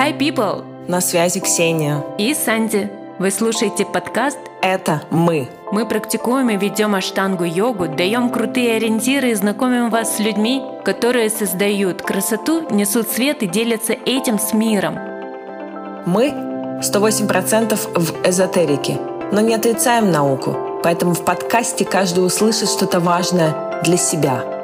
Hi, people! На связи Ксения. И Санди. Вы слушаете подкаст Это мы. Мы практикуем и ведем аштангу йогу, даем крутые ориентиры и знакомим вас с людьми, которые создают красоту, несут свет и делятся этим с миром. Мы 108% в эзотерике, но не отрицаем науку, поэтому в подкасте каждый услышит что-то важное для себя –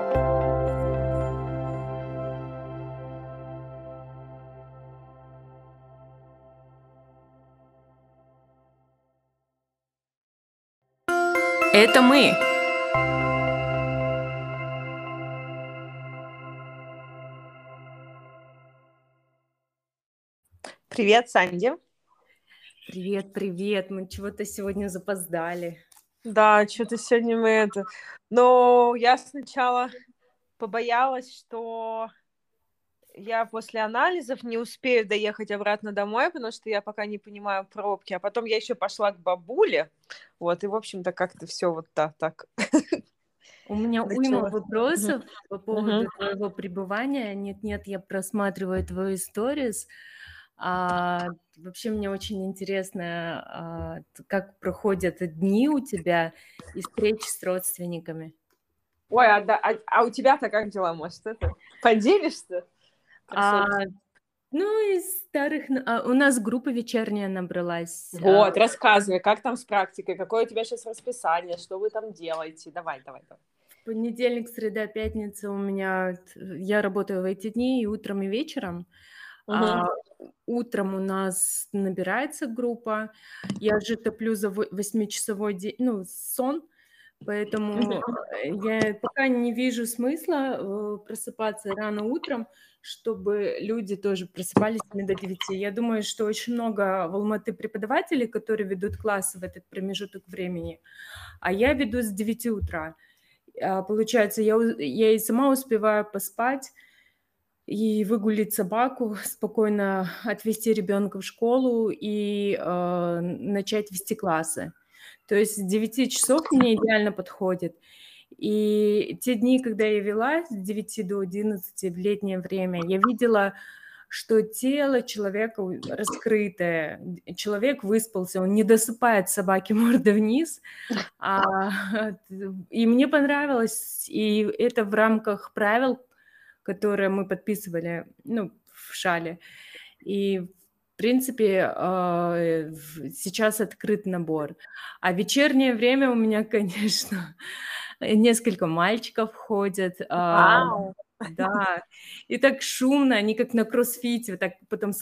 Это мы. Привет, Санди. Привет, привет. Мы чего-то сегодня запоздали. Да, что-то сегодня мы это... Но я сначала побоялась, что я после анализов не успею доехать обратно домой, потому что я пока не понимаю пробки. А потом я еще пошла к бабуле. Вот, и, в общем-то, как-то все вот так. так. У меня уйма вопросов uh-huh. по поводу uh-huh. твоего пребывания. Нет-нет, я просматриваю твою сторис. А, вообще мне очень интересно, а, как проходят дни у тебя и встречи с родственниками. Ой, а, да, а, а у тебя-то как дела, может, это поделишься? А, ну, из старых... А, у нас группа вечерняя набралась. А. Вот, а... рассказывай, как там с практикой, какое у тебя сейчас расписание, что вы там делаете? Давай, давай, давай. Понедельник, среда, пятница у меня... Я работаю в эти дни и утром, и вечером. Угу. А, утром у нас набирается группа. Я же топлю за восьмичасовой день, ну, сон. Поэтому я пока не вижу смысла э, просыпаться рано утром, чтобы люди тоже просыпались до 9. Я думаю, что очень много в Алматы преподавателей, которые ведут классы в этот промежуток времени, а я веду с 9 утра. А, получается, я, я и сама успеваю поспать, и выгулить собаку, спокойно отвезти ребенка в школу и э, начать вести классы. То есть с 9 часов мне идеально подходит. И те дни, когда я вела с 9 до 11 в летнее время, я видела, что тело человека раскрытое, человек выспался, он не досыпает собаки морда вниз. А, и мне понравилось, и это в рамках правил, которые мы подписывали ну, в шале. И в принципе, а, сейчас открыт набор. А вечернее время у меня, конечно, несколько мальчиков ходят. А, Вау. Да, и так шумно, они как на кроссфите, вот так потом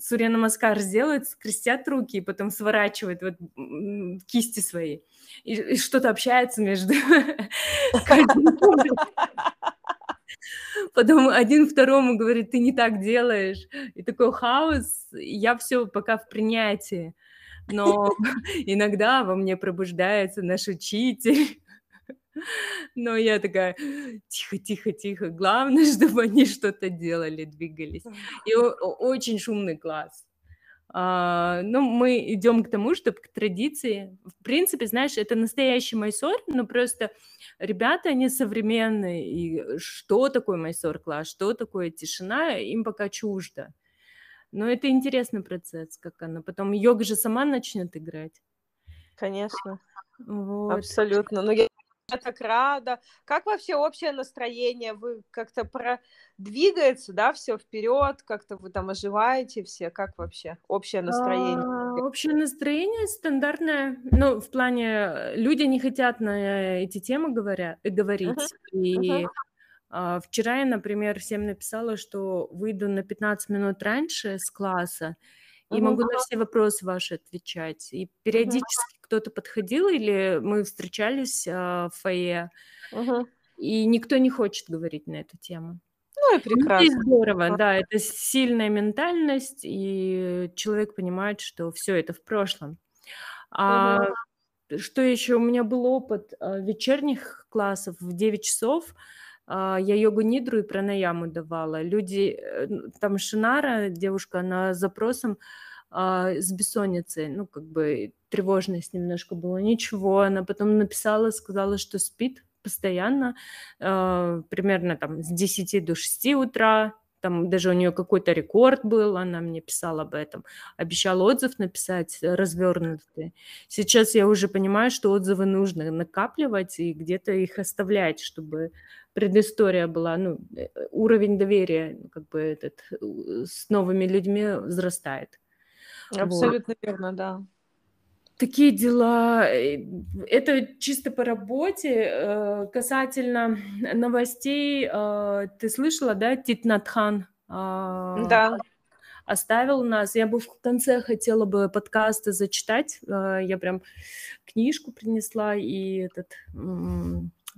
Сурья Намаскар сделают, скрестят руки и потом сворачивают вот кисти свои. И, и что-то общается между Потом один второму говорит, ты не так делаешь. И такой хаос. Я все пока в принятии. Но иногда во мне пробуждается наш учитель. Но я такая, тихо, тихо, тихо. Главное, чтобы они что-то делали, двигались. И очень шумный класс. А, ну, мы идем к тому, чтобы к традиции. В принципе, знаешь, это настоящий майсор, но просто ребята, они современные, и что такое майсор-класс, что такое тишина, им пока чуждо. Но это интересный процесс, как она. Потом йога же сама начнет играть. Конечно. Вот. Абсолютно. Но я я так рада. Как вообще общее настроение? Вы как-то продвигается, да, все вперед, как-то вы там оживаете все? Как вообще общее настроение? А, общее настроение стандартное. Ну, в плане люди не хотят на эти темы говоря, говорить. Uh-huh. И uh-huh. А, вчера я, например, всем написала, что выйду на 15 минут раньше с класса и могу на все вопросы ваши отвечать. И периодически кто-то подходил или мы встречались а, в фойе, угу. и никто не хочет говорить на эту тему. Ну и прекрасно. Это здорово, да, это сильная ментальность, и человек понимает, что все это в прошлом. А угу. что еще? У меня был опыт а, вечерних классов в 9 часов. А, я йогу нидру и пранаяму давала. Люди, э, там Шинара, девушка, она запросом а, с бессонницей, ну, как бы тревожность немножко было. Ничего, она потом написала, сказала, что спит постоянно, э, примерно там с 10 до 6 утра, там даже у нее какой-то рекорд был, она мне писала об этом, обещала отзыв написать э, развернутый. Сейчас я уже понимаю, что отзывы нужно накапливать и где-то их оставлять, чтобы предыстория была, ну, э, уровень доверия как бы этот с новыми людьми возрастает. Абсолютно вот. верно, да. Такие дела. Э, это чисто по работе. Э, касательно новостей, э, ты слышала, да, Титнатхан? Да. Оставил нас. Я бы в конце хотела бы подкасты зачитать. Я прям книжку принесла и этот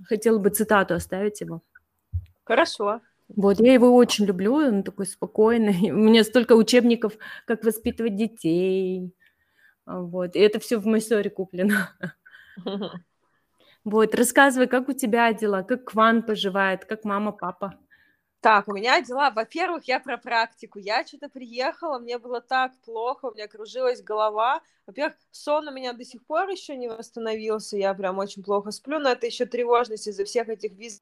хотела бы цитату оставить его. Хорошо. Вот, я его очень люблю, он такой спокойный. У меня столько учебников, как воспитывать детей, а, вот. И это все в Майсоре куплено. Вот, рассказывай, как у тебя дела, как Кван поживает, как мама, папа. Так, у меня дела. Во-первых, я про практику. Я что-то приехала, мне было так плохо, у меня кружилась голова. Во-первых, сон у меня до сих пор еще не восстановился, я прям очень плохо сплю, но это еще тревожность из-за всех этих виз.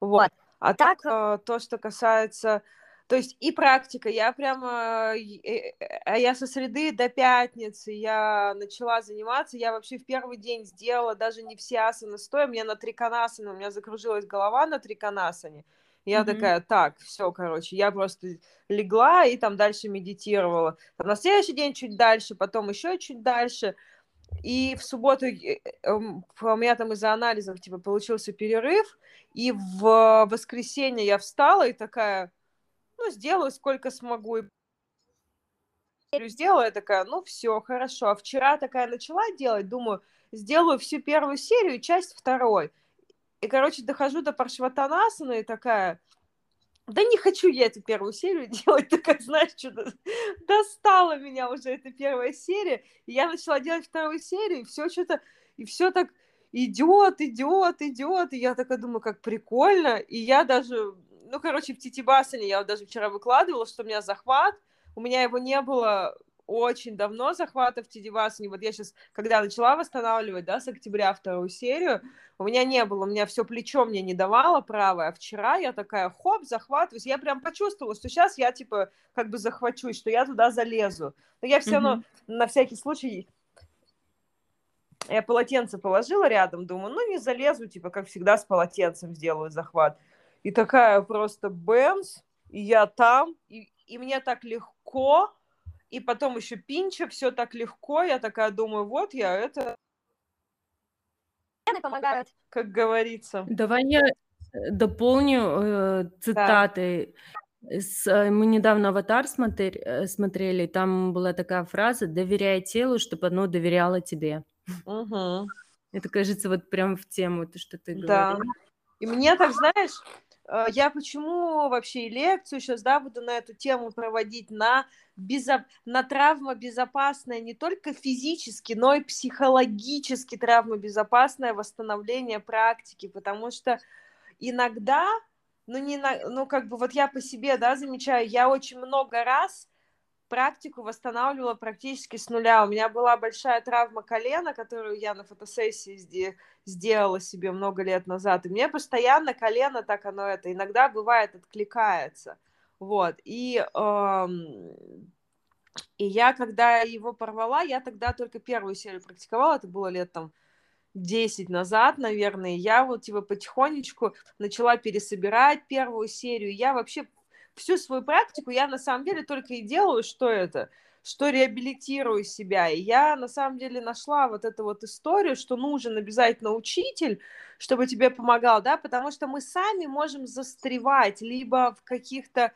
Вот. А так, э, то, что касается то есть и практика, я прямо, э, а я со среды до пятницы я начала заниматься, я вообще в первый день сделала даже не все асаны стоя, мне на триконасане, у меня закружилась голова на триконасане, я mm-hmm. такая, так, все, короче, я просто легла и там дальше медитировала. Там на следующий день чуть дальше, потом еще чуть дальше. И в субботу э, эм, у меня там из-за анализов типа получился перерыв, и в воскресенье я встала и такая, ну, сделаю сколько смогу. И сделала, я такая, ну, все, хорошо. А вчера такая начала делать, думаю, сделаю всю первую серию часть второй. И, короче, дохожу до Паршватанасана и такая, да не хочу я эту первую серию делать, такая, знаешь, что-то достала меня уже эта первая серия. И я начала делать вторую серию, и все что-то, и все так идет, идет, идет. И я такая думаю, как прикольно. И я даже ну, короче, в Титибасане я даже вчера выкладывала, что у меня захват, у меня его не было очень давно захвата в Тидивасане. Вот я сейчас, когда начала восстанавливать, да, с октября вторую серию, у меня не было, у меня все плечо мне не давало правое, а вчера я такая, хоп, захватываюсь, я прям почувствовала, что сейчас я, типа, как бы захвачусь, что я туда залезу. Но я все равно, mm-hmm. на всякий случай, я полотенце положила рядом, думаю, ну, не залезу, типа, как всегда, с полотенцем сделаю захват и такая просто бэмс, и я там, и, и мне так легко, и потом еще пинча, все так легко, я такая думаю, вот я это... помогают, как говорится. Давай я э, дополню э, цитаты. Да. С, э, мы недавно «Аватар» смотри, э, смотрели, там была такая фраза «доверяй телу, чтобы оно доверяло тебе». Угу. Это, кажется, вот прям в тему, то, что ты да. говоришь. И мне так, знаешь, Э, я почему вообще и лекцию сейчас, да, буду на эту тему проводить, на, безо... на травмобезопасное не только физически, но и психологически травмобезопасное восстановление практики, потому что иногда, ну, не на... ну, как бы вот я по себе, да, замечаю, я очень много раз практику восстанавливала практически с нуля. У меня была большая травма колена, которую я на фотосессии сделала себе много лет назад. И мне постоянно колено так оно это иногда бывает откликается. Вот. И, эм, и я, когда его порвала, я тогда только первую серию практиковала, это было лет там 10 назад, наверное, я вот типа потихонечку начала пересобирать первую серию. Я вообще всю свою практику я на самом деле только и делаю, что это, что реабилитирую себя. И я на самом деле нашла вот эту вот историю, что нужен обязательно учитель, чтобы тебе помогал, да, потому что мы сами можем застревать либо в каких-то,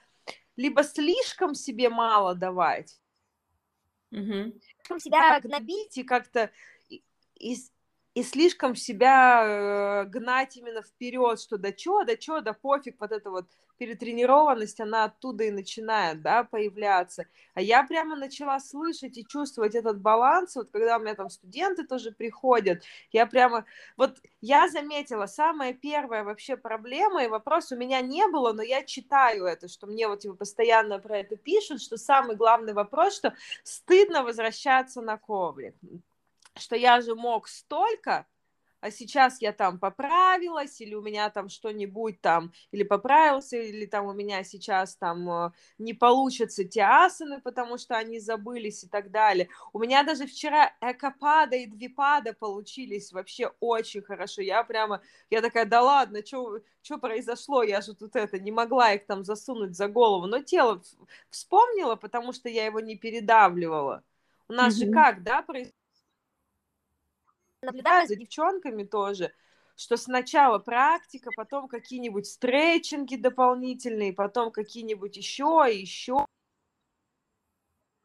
либо слишком себе мало давать, угу. себя гнобить и как-то из и слишком себя э, гнать именно вперед, что да чё, да чё, да пофиг, вот эта вот перетренированность, она оттуда и начинает, да, появляться. А я прямо начала слышать и чувствовать этот баланс, вот когда у меня там студенты тоже приходят, я прямо, вот я заметила, самая первая вообще проблема и вопрос у меня не было, но я читаю это, что мне вот типа постоянно про это пишут, что самый главный вопрос, что стыдно возвращаться на коврик что я же мог столько, а сейчас я там поправилась, или у меня там что-нибудь там, или поправился, или там у меня сейчас там э, не получатся те асаны, потому что они забылись и так далее. У меня даже вчера экопада и двипада получились вообще очень хорошо. Я прямо, я такая, да ладно, что произошло, я же тут это, не могла их там засунуть за голову, но тело вспомнила, потому что я его не передавливала. У нас mm-hmm. же как, да, происходит наблюдаю за девчонками тоже, что сначала практика, потом какие-нибудь стретчинги дополнительные, потом какие-нибудь еще и еще.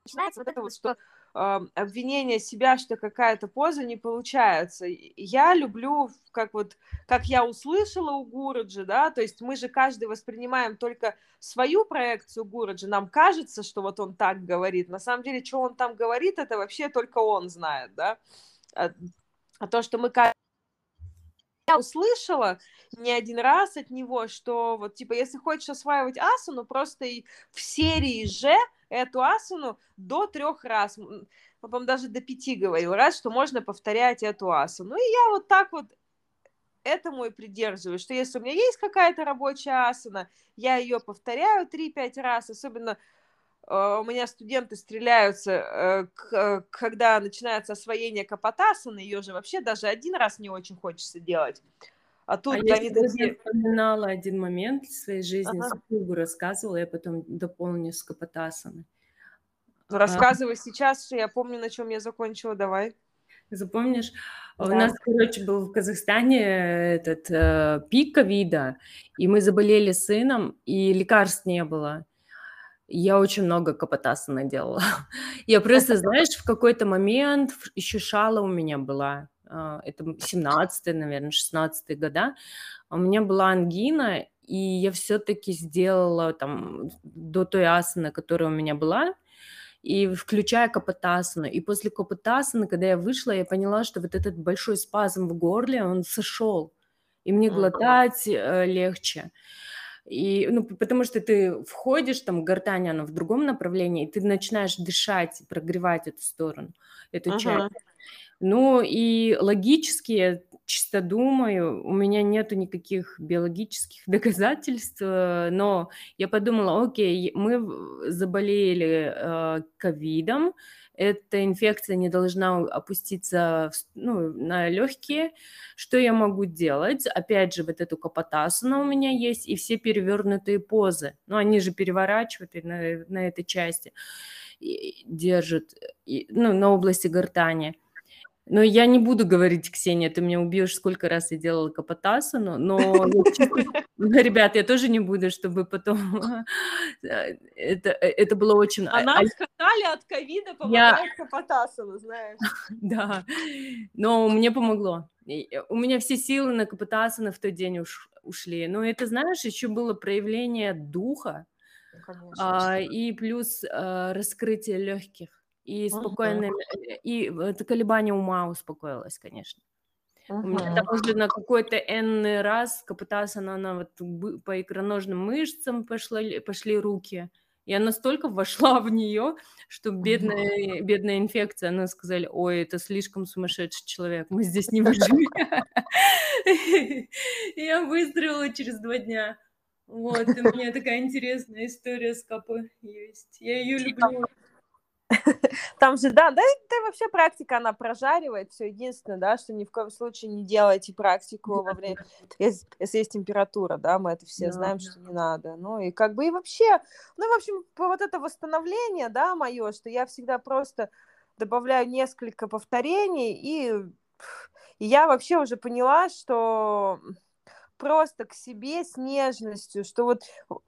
Начинается вот это вот, что э, обвинение себя, что какая-то поза не получается. Я люблю, как вот, как я услышала у Гураджи, да, то есть мы же каждый воспринимаем только свою проекцию Гураджи, нам кажется, что вот он так говорит, на самом деле, что он там говорит, это вообще только он знает, да, а то, что мы я услышала не один раз от него, что вот, типа, если хочешь осваивать асану, просто и в серии же эту асану до трех раз, по даже до пяти говорил раз, что можно повторять эту асану. И я вот так вот этому и придерживаюсь, что если у меня есть какая-то рабочая асана, я ее повторяю 3-5 раз, особенно у меня студенты стреляются, э, э, когда начинается освоение капотасаны, ее же вообще даже один раз не очень хочется делать. А тут а они я такие... вспоминала один момент в своей жизни, ага. супругу рассказывала, я потом дополню с капотасаны. Ну, рассказывай а... сейчас, что я помню, на чем я закончила, давай. Запомнишь? Да. У нас, короче, был в Казахстане этот э, пик ковида, и мы заболели сыном, и лекарств не было. Я очень много капотаса наделала. Я просто, знаешь, в какой-то момент еще шала у меня была. А, это 17 наверное, 16 года. У меня была ангина, и я все-таки сделала там до той асаны, которая у меня была, и включая капотасану. И после капотасаны, когда я вышла, я поняла, что вот этот большой спазм в горле, он сошел, и мне глотать э, легче. И, ну, потому что ты входишь, там, гортань, она в другом направлении, и ты начинаешь дышать, прогревать эту сторону, эту uh-huh. часть. Ну, и логически, я чисто думаю, у меня нету никаких биологических доказательств, но я подумала, окей, мы заболели э, ковидом, эта инфекция не должна опуститься ну, на легкие. Что я могу делать? Опять же, вот эту капотасана у меня есть, и все перевернутые позы. Ну, они же переворачивают на, на этой части, и держат и, ну, на области гортани. Но я не буду говорить, Ксения, ты меня убьешь, сколько раз я делала капотасану, но, ребят, я тоже не буду, чтобы потом... это, это было очень... А нам сказали от ковида помогает капотасану, знаешь. Да, но мне помогло. У меня все силы на капотасаны в тот день ушли. Но это, знаешь, еще было проявление духа, а, и плюс а, раскрытие легких и спокойно, uh-huh. и это колебание ума успокоилось, конечно. Uh-huh. У меня там уже на какой-то n раз капотаса на, на вот по икроножным мышцам пошли, пошли руки. Я настолько вошла в нее, что бедная, бедная инфекция, она сказали, ой, это слишком сумасшедший человек, мы здесь не выживем. Я выстрелила через два дня. Вот, у меня такая интересная история с капой есть. Я ее люблю. Там же, да, да, да, вообще практика, она прожаривает все. Единственное, да, что ни в коем случае не делайте практику во время, если, если есть температура, да, мы это все да, знаем, да. что не надо. Ну, и как бы, и вообще, ну, в общем, вот это восстановление, да, мое, что я всегда просто добавляю несколько повторений, и, и я вообще уже поняла, что просто к себе с нежностью, что вот,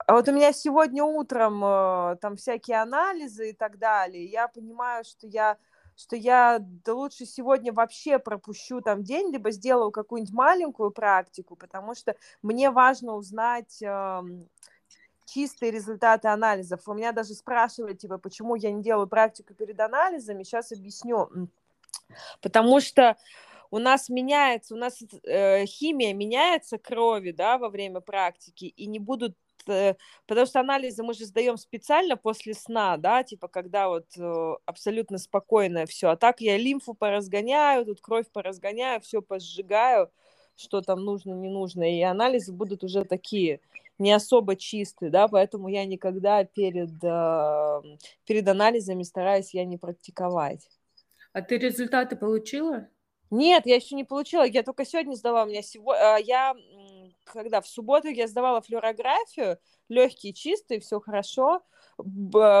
а вот у меня сегодня утром э, там всякие анализы и так далее, я понимаю, что я что я да лучше сегодня вообще пропущу там день, либо сделаю какую-нибудь маленькую практику, потому что мне важно узнать э, чистые результаты анализов. У меня даже спрашивают, типа, почему я не делаю практику перед анализами, сейчас объясню. Потому что у нас меняется, у нас э, химия меняется крови, да, во время практики, и не будут э, потому что анализы мы же сдаем специально после сна, да, типа когда вот э, абсолютно спокойное все. А так я лимфу поразгоняю, тут кровь поразгоняю, все посжигаю, что там нужно, не нужно, и анализы будут уже такие не особо чистые, да, поэтому я никогда перед, э, перед анализами стараюсь я не практиковать. А ты результаты получила? Нет, я еще не получила. Я только сегодня сдала. У меня сегодня, я когда в субботу я сдавала флюорографию, легкие, чистые, все хорошо.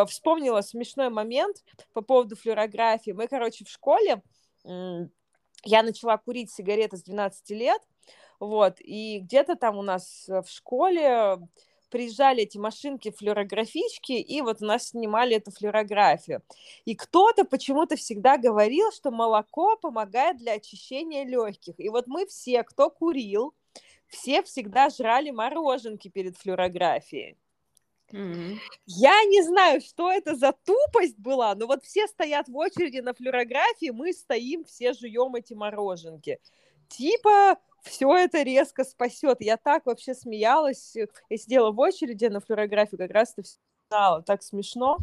Вспомнила смешной момент по поводу флюорографии. Мы, короче, в школе я начала курить сигареты с 12 лет, вот, и где-то там у нас в школе приезжали эти машинки флюорографички, и вот у нас снимали эту флюорографию. И кто-то почему-то всегда говорил, что молоко помогает для очищения легких. И вот мы все, кто курил, все всегда жрали мороженки перед флюорографией. Mm-hmm. Я не знаю, что это за тупость была, но вот все стоят в очереди на флюорографии, мы стоим, все жуем эти мороженки. Типа, все это резко спасет. Я так вообще смеялась. Я сидела в очереди на флюорографию, как раз это все знала. Так смешно.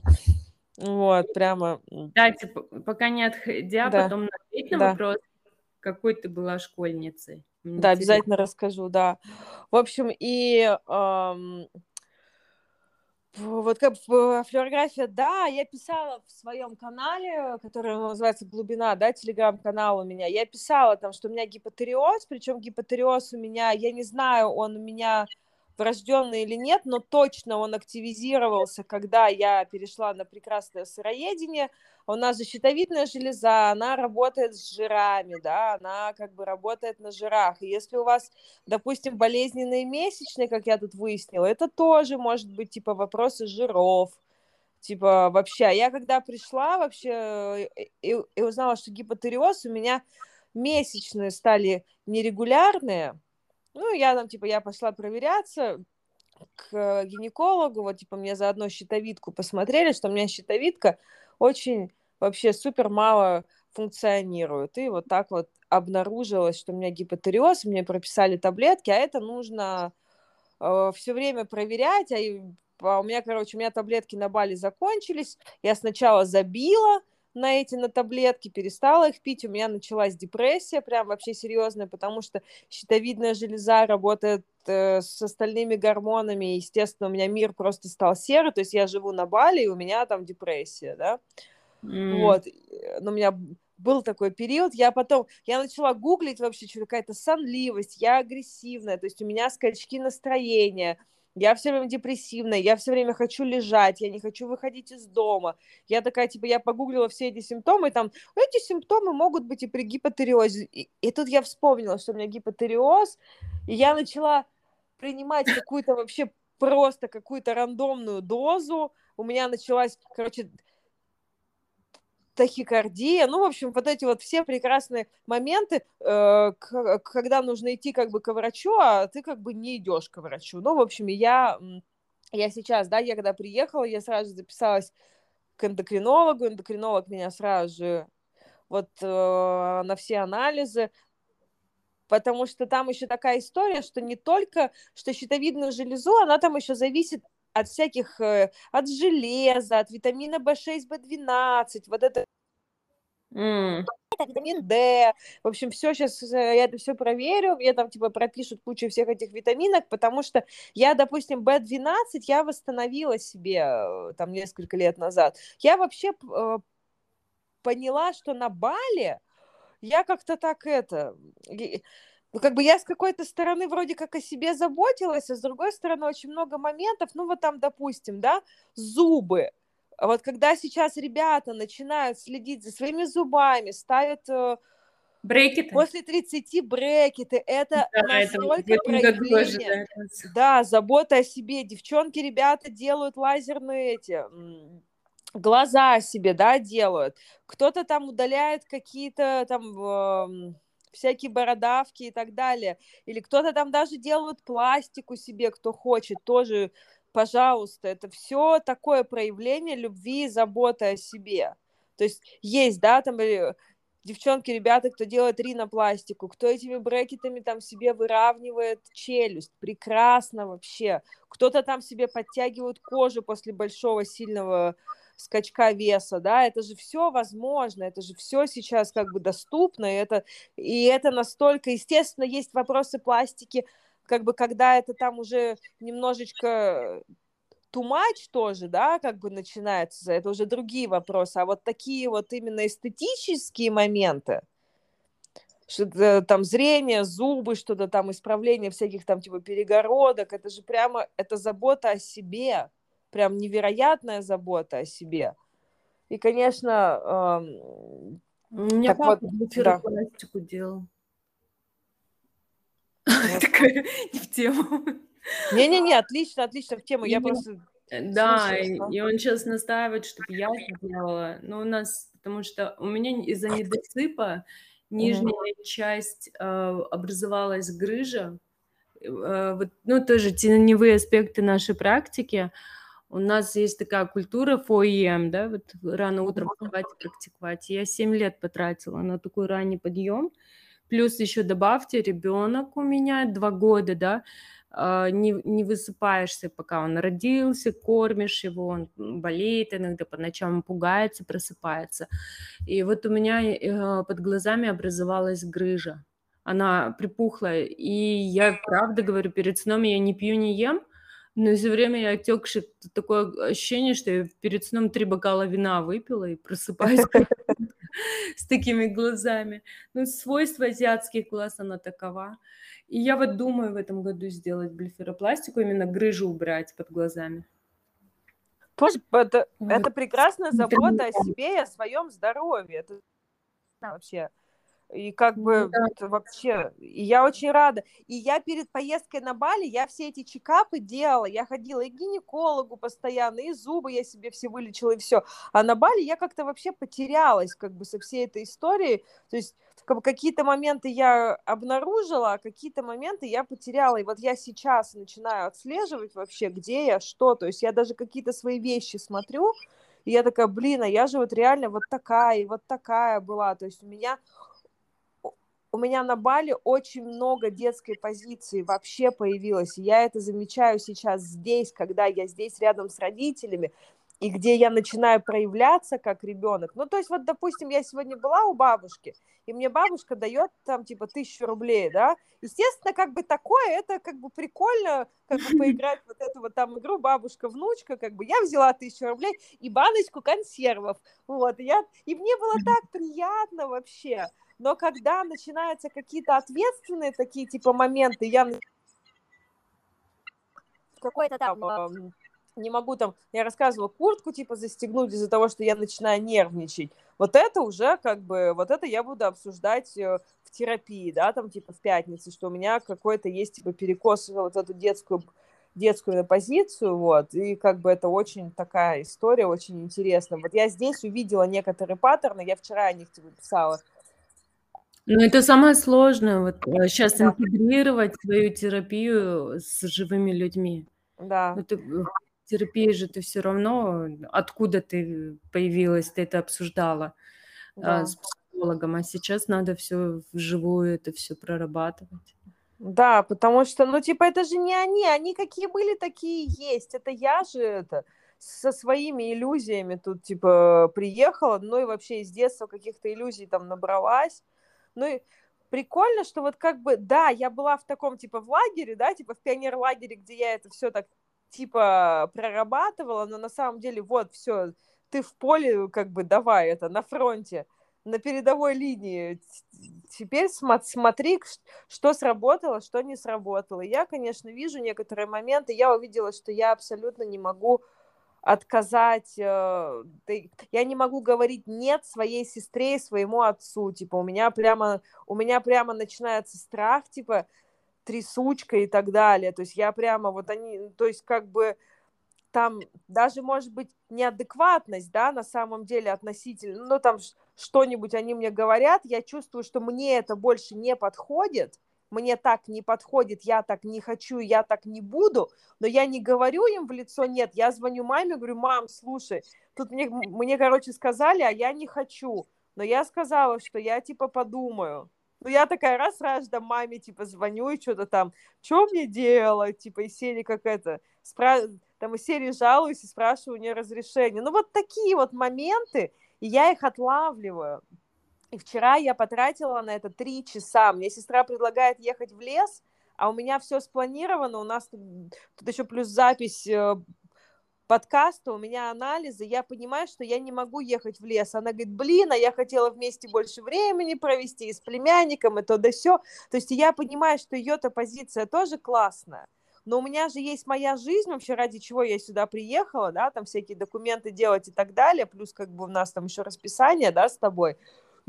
Вот, прямо. Да, типа, пока не отходя, да. потом ответь на да. вопрос, какой ты была школьницей. Мне да, интересно. обязательно расскажу, да. В общем, и эм, вот как флюорография, да, я писала в своем канале, который называется «Глубина», да, телеграм-канал у меня, я писала там, что у меня гипотериоз, причем гипотериоз у меня, я не знаю, он у меня врожденный или нет, но точно он активизировался, когда я перешла на прекрасное сыроедение. У нас же щитовидная железа, она работает с жирами, да, она как бы работает на жирах. И если у вас, допустим, болезненные месячные, как я тут выяснила, это тоже может быть типа вопросы жиров, типа вообще. А я когда пришла вообще и, и узнала, что гипотериоз, у меня месячные стали нерегулярные, ну, я там, типа, я пошла проверяться к гинекологу, вот, типа, мне заодно щитовидку посмотрели, что у меня щитовидка очень вообще супер мало функционирует. И вот так вот обнаружилось, что у меня гипотериоз, мне прописали таблетки, а это нужно э, все время проверять, а, а у меня, короче, у меня таблетки на Бали закончились, я сначала забила, на эти на таблетки, перестала их пить, у меня началась депрессия, прям вообще серьезная, потому что щитовидная железа работает э, с остальными гормонами, и, естественно, у меня мир просто стал серый, то есть я живу на Бали, и у меня там депрессия, да, mm. вот, но у меня был такой период, я потом, я начала гуглить вообще, что какая-то сонливость, я агрессивная, то есть у меня скачки настроения, я все время депрессивная, я все время хочу лежать, я не хочу выходить из дома. Я такая, типа, я погуглила все эти симптомы, и там, эти симптомы могут быть и при гипотериозе. И, и тут я вспомнила, что у меня гипотериоз, и я начала принимать какую-то вообще просто какую-то рандомную дозу. У меня началась, короче, тахикардия, ну, в общем, вот эти вот все прекрасные моменты, э, когда нужно идти как бы к врачу, а ты как бы не идешь к врачу. Ну, в общем, я, я сейчас, да, я когда приехала, я сразу записалась к эндокринологу, эндокринолог меня сразу же вот э, на все анализы, потому что там еще такая история, что не только, что щитовидную железу, она там еще зависит от всяких, э, от железа, от витамина В6, В12, вот это Mm. витамин D. В общем, все сейчас, э, я это все проверю, мне там типа пропишут кучу всех этих витаминок, потому что я, допустим, B12 я восстановила себе э, там несколько лет назад. Я вообще э, поняла, что на Бали я как-то так это ну, как бы я с какой-то стороны вроде как о себе заботилась, а с другой стороны очень много моментов, ну, вот там, допустим, да, зубы. А вот когда сейчас ребята начинают следить за своими зубами, ставят э, брекеты. После 30 брекеты. Это да, настолько проявление. Да, забота о себе. Девчонки, ребята делают лазерные эти глаза себе, да, делают. Кто-то там удаляет какие-то там всякие бородавки и так далее. Или кто-то там даже делает пластику себе, кто хочет, тоже, пожалуйста. Это все такое проявление любви и заботы о себе. То есть есть, да, там девчонки, ребята, кто делает ринопластику, кто этими брекетами там себе выравнивает челюсть, прекрасно вообще. Кто-то там себе подтягивает кожу после большого сильного скачка веса, да, это же все возможно, это же все сейчас как бы доступно, и это, и это настолько, естественно, есть вопросы пластики, как бы когда это там уже немножечко much тоже, да, как бы начинается, это уже другие вопросы, а вот такие вот именно эстетические моменты, что там зрение, зубы, что-то там, исправление всяких там типа перегородок, это же прямо, это забота о себе, прям невероятная забота о себе. И, конечно, эм, у меня папа вот, да. пластику делал. Такая не в тему. Не-не-не, отлично, отлично в тему. Я просто да, и он сейчас настаивает, чтобы я это делала. Но у нас, потому что у меня из-за недосыпа нижняя часть э, образовалась грыжа. Э, вот, ну, тоже теневые аспекты нашей практики. У нас есть такая культура ФОИМ, да, вот рано утром вставать и практиковать. Я 7 лет потратила на такой ранний подъем. Плюс еще добавьте, ребенок у меня 2 года, да, а, не, не высыпаешься, пока он родился, кормишь его, он болеет иногда по ночам, пугается, просыпается. И вот у меня э, под глазами образовалась грыжа. Она припухла, и я правда говорю, перед сном я не пью, не ем, но все время я отекший, такое ощущение, что я перед сном три бокала вина выпила и просыпаюсь с такими глазами. Ну, свойство азиатских глаз, она такова. И я вот думаю в этом году сделать блеферопластику, именно грыжу убрать под глазами. Боже, это, это прекрасная забота о себе и о своем здоровье. Это вообще и как бы да. вообще, и я очень рада. И я перед поездкой на Бали, я все эти чекапы делала, я ходила и к гинекологу постоянно, и зубы я себе все вылечила, и все. А на Бали я как-то вообще потерялась как бы со всей этой историей. То есть как бы какие-то моменты я обнаружила, а какие-то моменты я потеряла. И вот я сейчас начинаю отслеживать вообще, где я, что. То есть я даже какие-то свои вещи смотрю, и я такая, блин, а я же вот реально вот такая и вот такая была. То есть у меня у меня на Бали очень много детской позиции вообще появилось. Я это замечаю сейчас здесь, когда я здесь рядом с родителями, и где я начинаю проявляться как ребенок. Ну, то есть, вот, допустим, я сегодня была у бабушки, и мне бабушка дает там, типа, тысячу рублей, да, естественно, как бы такое, это как бы прикольно, как бы поиграть вот эту вот там игру бабушка-внучка, как бы. Я взяла тысячу рублей и баночку консервов, вот, и, я, и мне было так приятно вообще, но когда начинаются какие-то ответственные такие типа моменты, я какой-то там не могу там, я рассказывала, куртку типа застегнуть из-за того, что я начинаю нервничать. Вот это уже как бы, вот это я буду обсуждать э, в терапии, да, там типа в пятницу, что у меня какой-то есть типа перекос вот эту детскую детскую позицию, вот, и как бы это очень такая история, очень интересная. Вот я здесь увидела некоторые паттерны, я вчера о них тебе писала, ну, это самое сложное, вот сейчас да. интегрировать свою терапию с живыми людьми. Да. Ты, в терапии же ты все равно, откуда ты появилась, ты это обсуждала да. а, с психологом, а сейчас надо все вживую это все прорабатывать. Да, потому что, ну, типа, это же не они, они какие были, такие есть. Это я же это со своими иллюзиями тут, типа, приехала, ну и вообще из детства каких-то иллюзий там набралась. Ну и прикольно, что вот как бы, да, я была в таком, типа, в лагере, да, типа в пионер-лагере, где я это все так, типа, прорабатывала, но на самом деле, вот, все, ты в поле, как бы, давай это, на фронте, на передовой линии. Теперь смотри, что сработало, что не сработало. Я, конечно, вижу некоторые моменты, я увидела, что я абсолютно не могу отказать, э, я не могу говорить нет своей сестре и своему отцу, типа, у меня прямо, у меня прямо начинается страх, типа, трясучка и так далее, то есть я прямо, вот они, то есть как бы там даже, может быть, неадекватность, да, на самом деле относительно, ну, там что-нибудь они мне говорят, я чувствую, что мне это больше не подходит, мне так не подходит, я так не хочу, я так не буду, но я не говорю им в лицо нет, я звоню маме, говорю, мам, слушай, тут мне, мне короче, сказали, а я не хочу, Но я сказала, что я, типа, подумаю. Ну, я такая раз-раз, да, маме, типа, звоню и что-то там, что мне делать, типа, из серии как это, спра... там из серии жалуюсь и спрашиваю у нее разрешение. Ну, вот такие вот моменты, и я их отлавливаю. И вчера я потратила на это три часа. Мне сестра предлагает ехать в лес, а у меня все спланировано, у нас тут, тут еще плюс запись э, подкаста, у меня анализы, я понимаю, что я не могу ехать в лес. Она говорит, блин, а я хотела вместе больше времени провести и с племянником, и то да все. То есть я понимаю, что ее-то позиция тоже классная. Но у меня же есть моя жизнь, вообще ради чего я сюда приехала, да, там всякие документы делать и так далее, плюс как бы у нас там еще расписание, да, с тобой.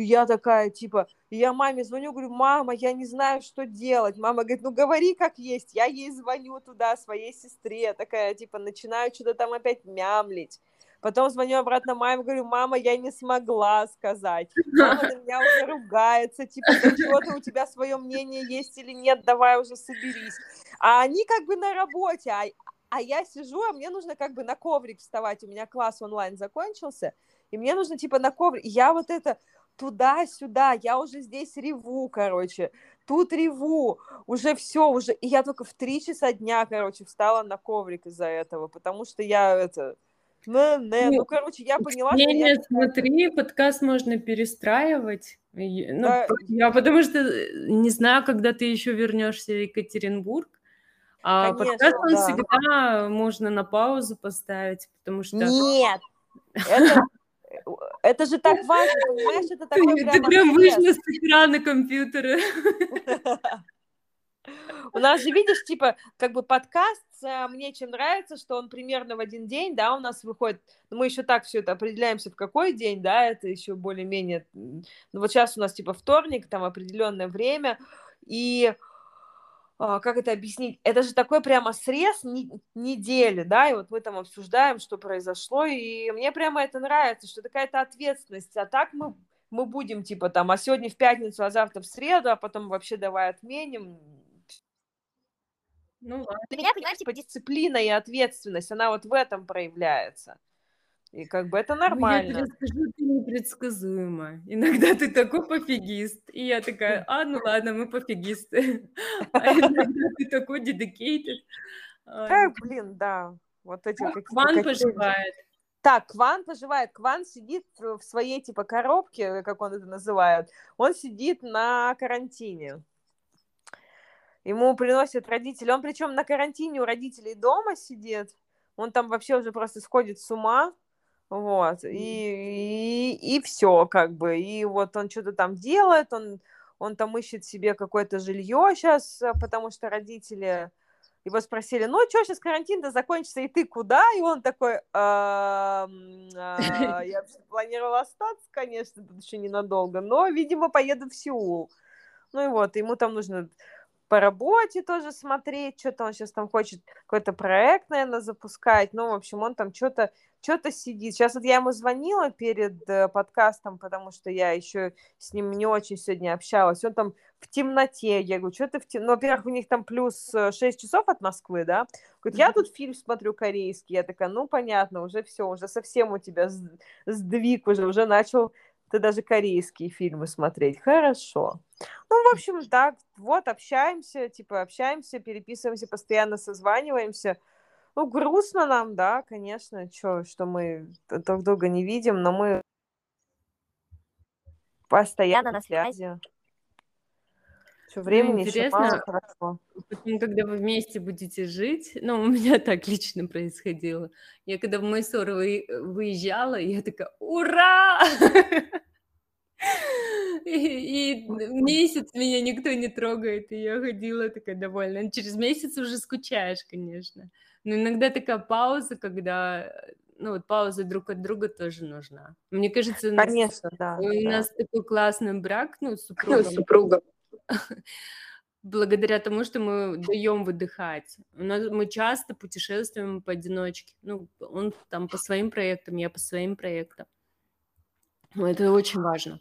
И я такая, типа, я маме звоню, говорю, мама, я не знаю, что делать. Мама говорит, ну говори как есть. Я ей звоню туда, своей сестре, такая, типа, начинаю что-то там опять мямлить. Потом звоню обратно маме, говорю, мама, я не смогла сказать. Мама на меня уже ругается, типа, да что-то у тебя свое мнение есть или нет, давай уже соберись. А они как бы на работе, а, а я сижу, а мне нужно как бы на коврик вставать, у меня класс онлайн закончился, и мне нужно типа на коврик. Я вот это, туда-сюда, я уже здесь реву, короче, тут реву, уже все, уже, и я только в три часа дня, короче, встала на коврик из-за этого, потому что я это, не, не, ну, короче, я поняла, не, что не, я... смотри, подкаст можно перестраивать, ну, да. я потому что э, не знаю, когда ты еще вернешься в Екатеринбург, а Конечно, подкаст он да. всегда можно на паузу поставить, потому что... Нет, это это же так важно, понимаешь? Это такой Ты, ты прям вышла с экрана компьютера. У нас же, видишь, типа, как бы подкаст, э, мне чем нравится, что он примерно в один день, да, у нас выходит, ну, мы еще так все это определяемся, в какой день, да, это еще более-менее, ну, вот сейчас у нас, типа, вторник, там определенное время, и а, как это объяснить, это же такой прямо срез недели, да, и вот мы там обсуждаем, что произошло, и мне прямо это нравится, что такая-то ответственность, а так мы, мы будем, типа, там, а сегодня в пятницу, а завтра в среду, а потом вообще давай отменим. Ну, Для меня, понимаешь, типа, дисциплина и ответственность, она вот в этом проявляется. И как бы это нормально. Ну, я тебе скажу, ты непредсказуема. Иногда ты такой пофигист. И я такая, а, ну ладно, мы пофигисты. А иногда ты такой dedicated. Так, блин, да. Вот эти как Кван поживает. Так, Кван поживает. Кван сидит в своей типа коробке, как он это называет. Он сидит на карантине. Ему приносят родители. Он причем на карантине у родителей дома сидит. Он там вообще уже просто сходит с ума. Вот, и, и, и все, как бы, и вот он что-то там делает, он, он там ищет себе какое-то жилье сейчас, э, потому что родители его спросили, ну, что, сейчас карантин-то закончится, и ты куда? И он такой, а, я планировал остаться, конечно, тут еще ненадолго, но, видимо, поеду в Сеул. Ну и вот, ему там нужно по работе тоже смотреть, что-то он сейчас там хочет какой-то проект, наверное, запускать. Ну, в общем, он там что-то что-то сидит. Сейчас вот я ему звонила перед э, подкастом, потому что я еще с ним не очень сегодня общалась. Он там в темноте. Я говорю, что ты в темноте? Ну, во-первых, у них там плюс 6 э, часов от Москвы, да? Говорит, я тут фильм смотрю корейский. Я такая, ну, понятно, уже все, уже совсем у тебя сдвиг уже, уже начал ты даже корейские фильмы смотреть. Хорошо. Ну, в общем, так, вот, общаемся, типа, общаемся, переписываемся, постоянно созваниваемся. Ну, грустно нам, да, конечно, чё, что мы друг друга не видим, но мы постоянно на связи. Все времени ну, интересно, еще мало, Потом, когда вы вместе будете жить, ну, у меня так лично происходило. Я когда в Майсор вы, выезжала, я такая, ура! И, и месяц меня никто не трогает, и я ходила такая довольна. Через месяц уже скучаешь, конечно. Но иногда такая пауза, когда ну вот пауза друг от друга тоже нужна. Мне кажется, конечно, да. У да. нас такой классный брак, ну, с супругом. Ну, супруга. Благодаря тому, что мы даем выдыхать. У нас, мы часто путешествуем поодиночке. Ну, он там по своим проектам, я по своим проектам. Это очень важно.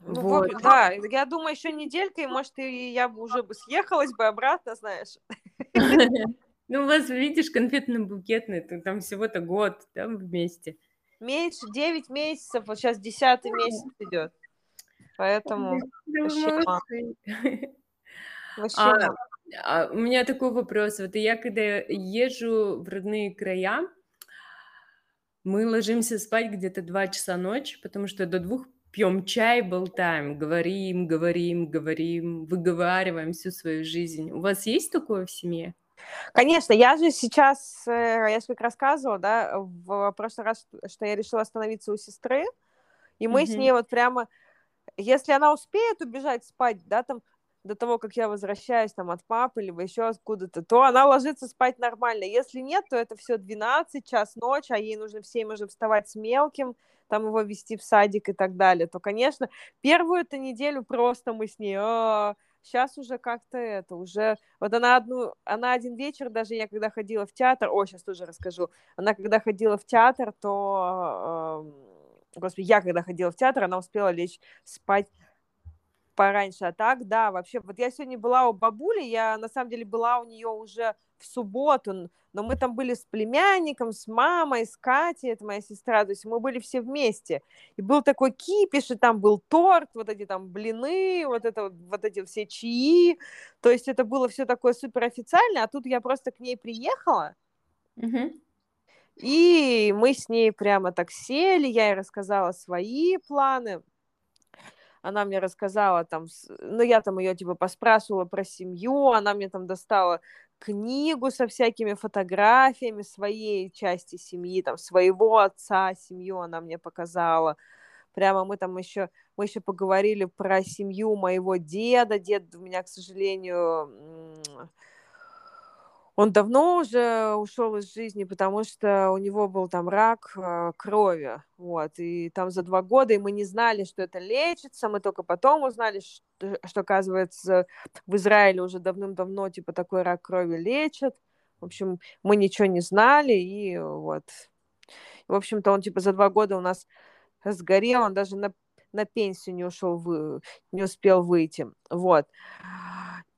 Ну, вот. Да, я думаю, еще неделька, и может, и я бы уже бы съехалась бы обратно, знаешь. Ну, у вас, видишь, конфетно-букетный, там всего-то год, да, вместе. меньше 9 месяцев, вот сейчас 10 месяц идет. Поэтому вообще, вообще а, а, у меня такой вопрос. Вот я когда езжу в родные края, мы ложимся спать где-то 2 часа ночи, потому что до двух пьем чай, болтаем, говорим, говорим, говорим, выговариваем всю свою жизнь. У вас есть такое в семье? Конечно, я же сейчас, э, я же как рассказывала, да, в прошлый раз, что я решила остановиться у сестры, и мы mm-hmm. с ней вот прямо, если она успеет убежать спать, да, там, до того, как я возвращаюсь там от папы, либо еще откуда-то, то она ложится спать нормально. Если нет, то это все 12, час ночи, а ей нужно в 7 уже вставать с мелким, там его вести в садик и так далее, то, конечно, первую эту неделю просто мы с ней, а, сейчас уже как-то это, уже, вот она одну, она один вечер, даже я когда ходила в театр, о, сейчас тоже расскажу, она когда ходила в театр, то, э, господи, я когда ходила в театр, она успела лечь спать пораньше. А так, да, вообще, вот я сегодня была у бабули, я на самом деле была у нее уже в субботу, но мы там были с племянником, с мамой, с Катей, это моя сестра, то есть мы были все вместе. И был такой кипиш, и там был торт, вот эти там блины, вот это вот эти все чаи, то есть это было все такое супер официально, а тут я просто к ней приехала, угу. и мы с ней прямо так сели, я ей рассказала свои планы, она мне рассказала там, ну, я там ее, типа, поспрашивала про семью, она мне там достала книгу со всякими фотографиями своей части семьи, там, своего отца, семью она мне показала. Прямо мы там еще, мы еще поговорили про семью моего деда. Дед у меня, к сожалению, он давно уже ушел из жизни, потому что у него был там рак э, крови, вот, и там за два года, и мы не знали, что это лечится, мы только потом узнали, что, что оказывается, в Израиле уже давным-давно, типа, такой рак крови лечат, в общем, мы ничего не знали, и вот, в общем-то, он, типа, за два года у нас сгорел, он даже на, на пенсию не ушел, вы, не успел выйти, вот,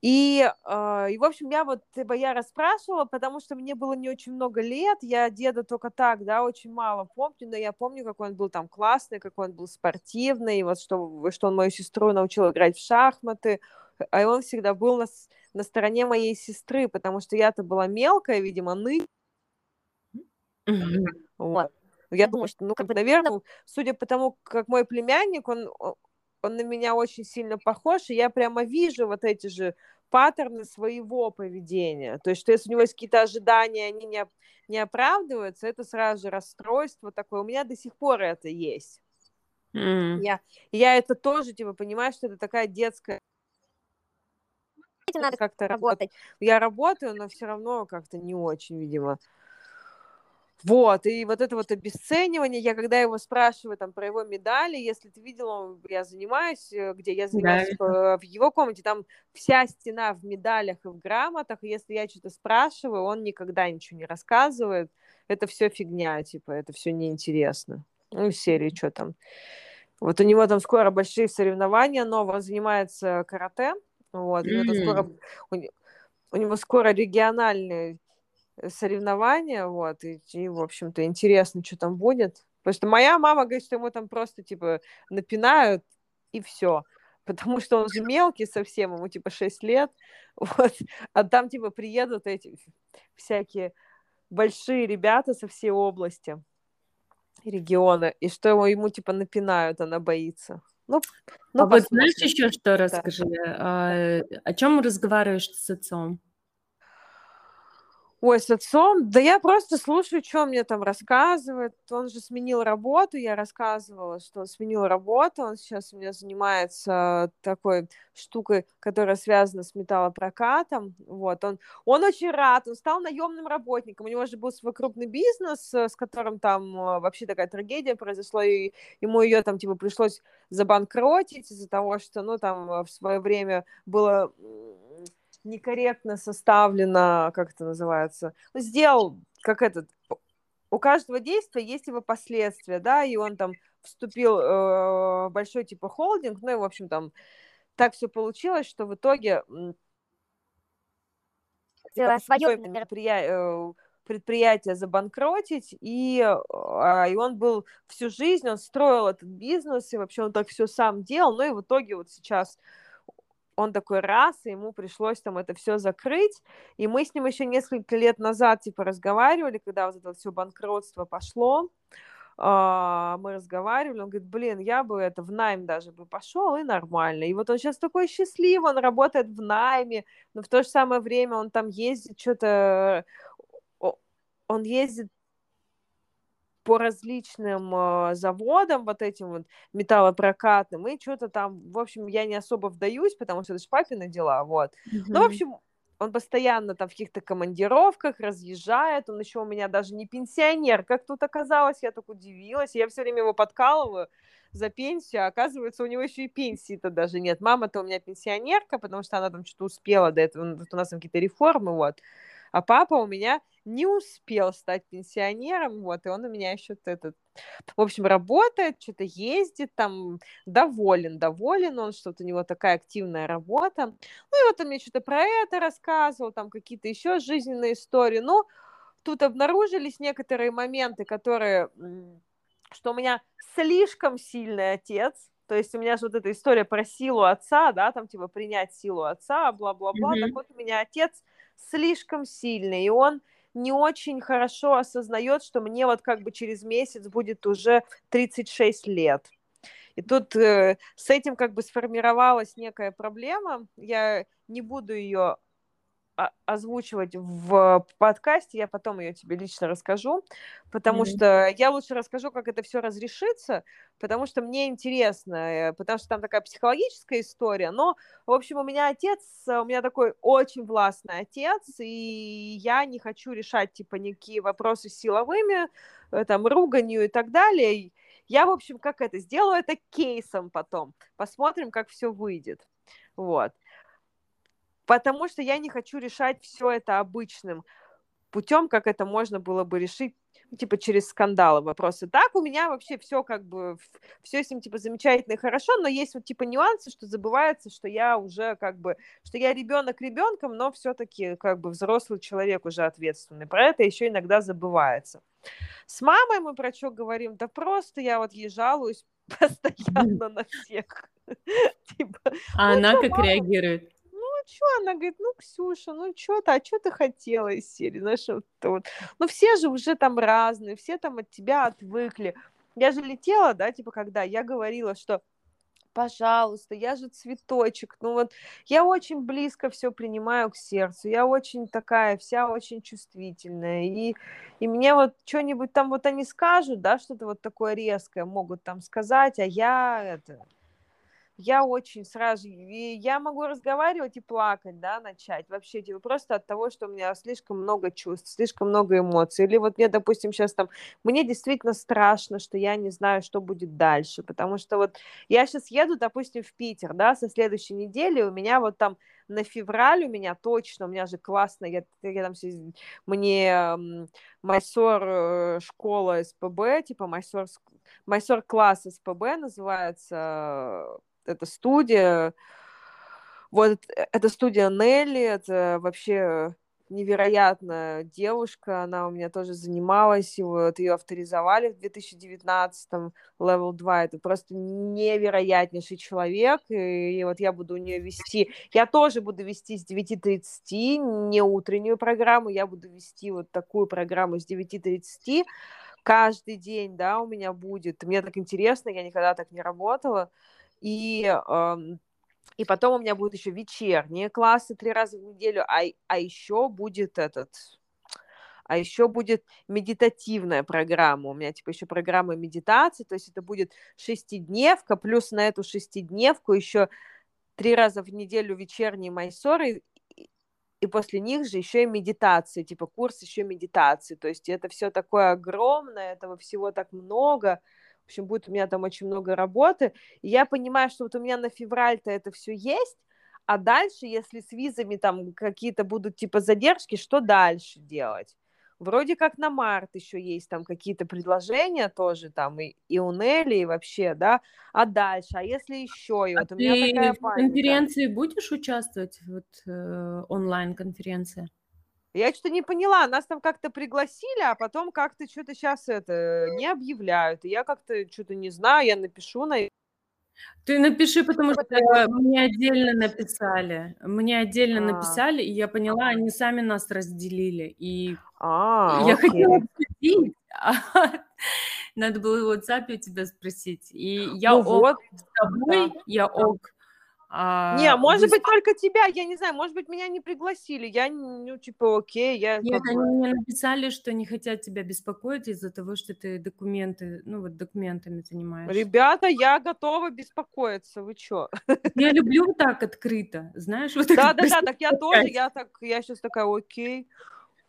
и, э, и, в общем, я вот типа, я расспрашивала, потому что мне было не очень много лет, я деда только так, да, очень мало помню, но я помню, какой он был там классный, какой он был спортивный, и вот что, что он мою сестру научил играть в шахматы, а он всегда был на, на стороне моей сестры, потому что я-то была мелкая, видимо, ны. Вот. Я думаю, что, ну, как бы, наверное, судя по тому, как мой племянник, он, он на меня очень сильно похож, и я прямо вижу вот эти же паттерны своего поведения. То есть, что если у него есть какие-то ожидания, они не, не оправдываются, это сразу же расстройство такое. У меня до сих пор это есть. Mm. Я, я это тоже, типа, понимаю, что это такая детская надо как-то работать. Я работаю, но все равно как-то не очень, видимо. Вот, и вот это вот обесценивание, я когда его спрашиваю там про его медали, если ты видела, я занимаюсь, э, где я занимаюсь да. в его комнате, там вся стена в медалях и в грамотах, и если я что-то спрашиваю, он никогда ничего не рассказывает, это все фигня, типа, это все неинтересно. Ну, серии, что там. Вот у него там скоро большие соревнования, нового занимается карате, вот, mm-hmm. у, него скоро, у, у него скоро региональный соревнования, вот, и, и, в общем-то, интересно, что там будет. Потому что моя мама говорит, что ему там просто, типа, напинают, и все. Потому что он же мелкий совсем, ему, типа, 6 лет, вот, а там, типа, приедут эти всякие большие ребята со всей области, региона, и что ему, ему типа, напинают, она боится. Ну, ну а вот знаешь еще что, расскажи, да. а, о чем разговариваешь с отцом? Ой, с отцом? Да я просто слушаю, что мне там рассказывает. Он же сменил работу, я рассказывала, что он сменил работу, он сейчас у меня занимается такой штукой, которая связана с металлопрокатом. Вот, он, он очень рад, он стал наемным работником, у него же был свой крупный бизнес, с которым там э, вообще такая трагедия произошла, и ему ее там типа пришлось забанкротить из-за того, что, ну, там в свое время было некорректно составлено, как это называется, ну, сделал, как этот, у каждого действия есть его последствия, да, и он там вступил э, в большой типа холдинг, ну и, в общем, там так все получилось, что в итоге свое мероприятие, предприятие забанкротить, и, а, и он был всю жизнь, он строил этот бизнес, и вообще он так все сам делал, ну и в итоге вот сейчас он такой раз, и ему пришлось там это все закрыть, и мы с ним еще несколько лет назад типа разговаривали, когда вот это все банкротство пошло, а, мы разговаривали, он говорит, блин, я бы это в найм даже бы пошел, и нормально. И вот он сейчас такой счастливый, он работает в найме, но в то же самое время он там ездит, что-то, он ездит по различным э, заводам, вот этим вот металлопрокатным, и что-то там, в общем, я не особо вдаюсь, потому что это ж папины дела, вот. Mm-hmm. Ну, в общем, он постоянно там в каких-то командировках разъезжает, он еще у меня даже не пенсионер, как тут оказалось, я так удивилась, я все время его подкалываю за пенсию, а оказывается, у него еще и пенсии-то даже нет. Мама-то у меня пенсионерка, потому что она там что-то успела до этого, у нас там какие-то реформы, вот. А папа у меня не успел стать пенсионером, вот, и он у меня еще этот, в общем, работает, что-то ездит, там, доволен, доволен он, что-то у него такая активная работа. Ну, и вот он мне что-то про это рассказывал, там, какие-то еще жизненные истории. Ну, тут обнаружились некоторые моменты, которые, что у меня слишком сильный отец, то есть у меня же вот эта история про силу отца, да, там типа принять силу отца, бла-бла-бла. Mm-hmm. Так вот у меня отец слишком сильный, и он не очень хорошо осознает, что мне вот как бы через месяц будет уже 36 лет. И тут э, с этим как бы сформировалась некая проблема. Я не буду ее озвучивать в подкасте, я потом ее тебе лично расскажу, потому mm-hmm. что я лучше расскажу, как это все разрешится, потому что мне интересно, э, потому что там такая психологическая история, но, в общем, у меня отец, у меня такой очень властный отец, и я не хочу решать, типа, никакие вопросы силовыми, э, там, руганью и так далее, я, в общем, как это, сделаю это кейсом потом, посмотрим, как все выйдет, вот потому что я не хочу решать все это обычным путем, как это можно было бы решить ну, типа через скандалы вопросы. Так у меня вообще все как бы, все с ним типа замечательно и хорошо, но есть вот типа нюансы, что забывается, что я уже как бы, что я ребенок ребенком, но все-таки как бы взрослый человек уже ответственный. Про это еще иногда забывается. С мамой мы про что говорим? Да просто я вот ей жалуюсь постоянно на всех. Типа, а она как реагирует? Что? Она говорит, ну, Ксюша, ну, что-то, а что ты хотела из серии? Знаешь, вот, вот. Ну, все же уже там разные, все там от тебя отвыкли. Я же летела, да, типа, когда я говорила, что пожалуйста, я же цветочек. Ну вот я очень близко все принимаю к сердцу, я очень такая вся очень чувствительная. И, и мне вот что-нибудь там вот они скажут, да, что-то вот такое резкое могут там сказать, а я это я очень сразу, и я могу разговаривать и плакать, да, начать вообще, типа, просто от того, что у меня слишком много чувств, слишком много эмоций, или вот мне, допустим, сейчас там, мне действительно страшно, что я не знаю, что будет дальше, потому что вот я сейчас еду, допустим, в Питер, да, со следующей недели, у меня вот там на февраль у меня точно, у меня же классно, я, я там мне майсор э, школа СПБ, типа майсор, майсор класс СПБ называется, эта студия. Вот э, эта студия Нелли, это вообще невероятная девушка, она у меня тоже занималась, и вот ее авторизовали в 2019-м, Level 2, это просто невероятнейший человек, и, вот я буду у нее вести, я тоже буду вести с 9.30, не утреннюю программу, я буду вести вот такую программу с 9.30, каждый день, да, у меня будет, мне так интересно, я никогда так не работала, и, и потом у меня будут еще вечерние классы три раза в неделю, а, а еще будет этот, а еще будет медитативная программа. У меня типа еще программа медитации, то есть это будет шестидневка, плюс на эту шестидневку еще три раза в неделю вечерние майсоры, и после них же еще и медитации, типа курс еще медитации. То есть это все такое огромное, этого всего так много, в общем, будет у меня там очень много работы. И я понимаю, что вот у меня на февраль-то это все есть, а дальше, если с визами там какие-то будут типа задержки, что дальше делать? Вроде как на март еще есть там какие-то предложения тоже там и, и у Нелли, и вообще, да, а дальше, а если еще, и а вот у меня такая в паника. конференции будешь участвовать, вот э, онлайн-конференция? Я что-то не поняла, нас там как-то пригласили, а потом как-то что-то сейчас это не объявляют. И я как-то что-то не знаю, я напишу на ты напиши, потому что мне отдельно написали. Мне отдельно а. написали, и я поняла, они сами нас разделили. И а, я окей. хотела спросить, а надо было в WhatsApp у тебя спросить. И я ну ок вот. с тобой, да. я ок а, не, может быть, только тебя, я не знаю, может быть, меня не пригласили, я, ну, типа, окей, я... Нет, они мне написали, что не хотят тебя беспокоить из-за того, что ты документы, ну, вот документами занимаешься. Ребята, я готова беспокоиться, вы чё? Я люблю так открыто, знаешь, вот Да-да-да, так я тоже, я так, я сейчас такая, окей,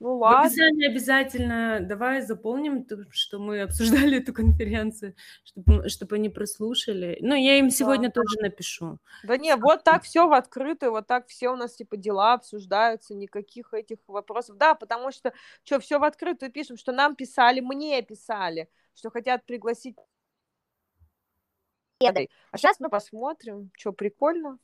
ну ладно. В описании обязательно давай заполним, что мы обсуждали эту конференцию, чтобы, чтобы они прослушали. Ну, я им сегодня да. тоже напишу. Да не, вот так все в открытую, вот так все у нас типа дела обсуждаются, никаких этих вопросов. Да, потому что что, все в открытую пишем, что нам писали, мне писали, что хотят пригласить. А сейчас мы посмотрим, что прикольно.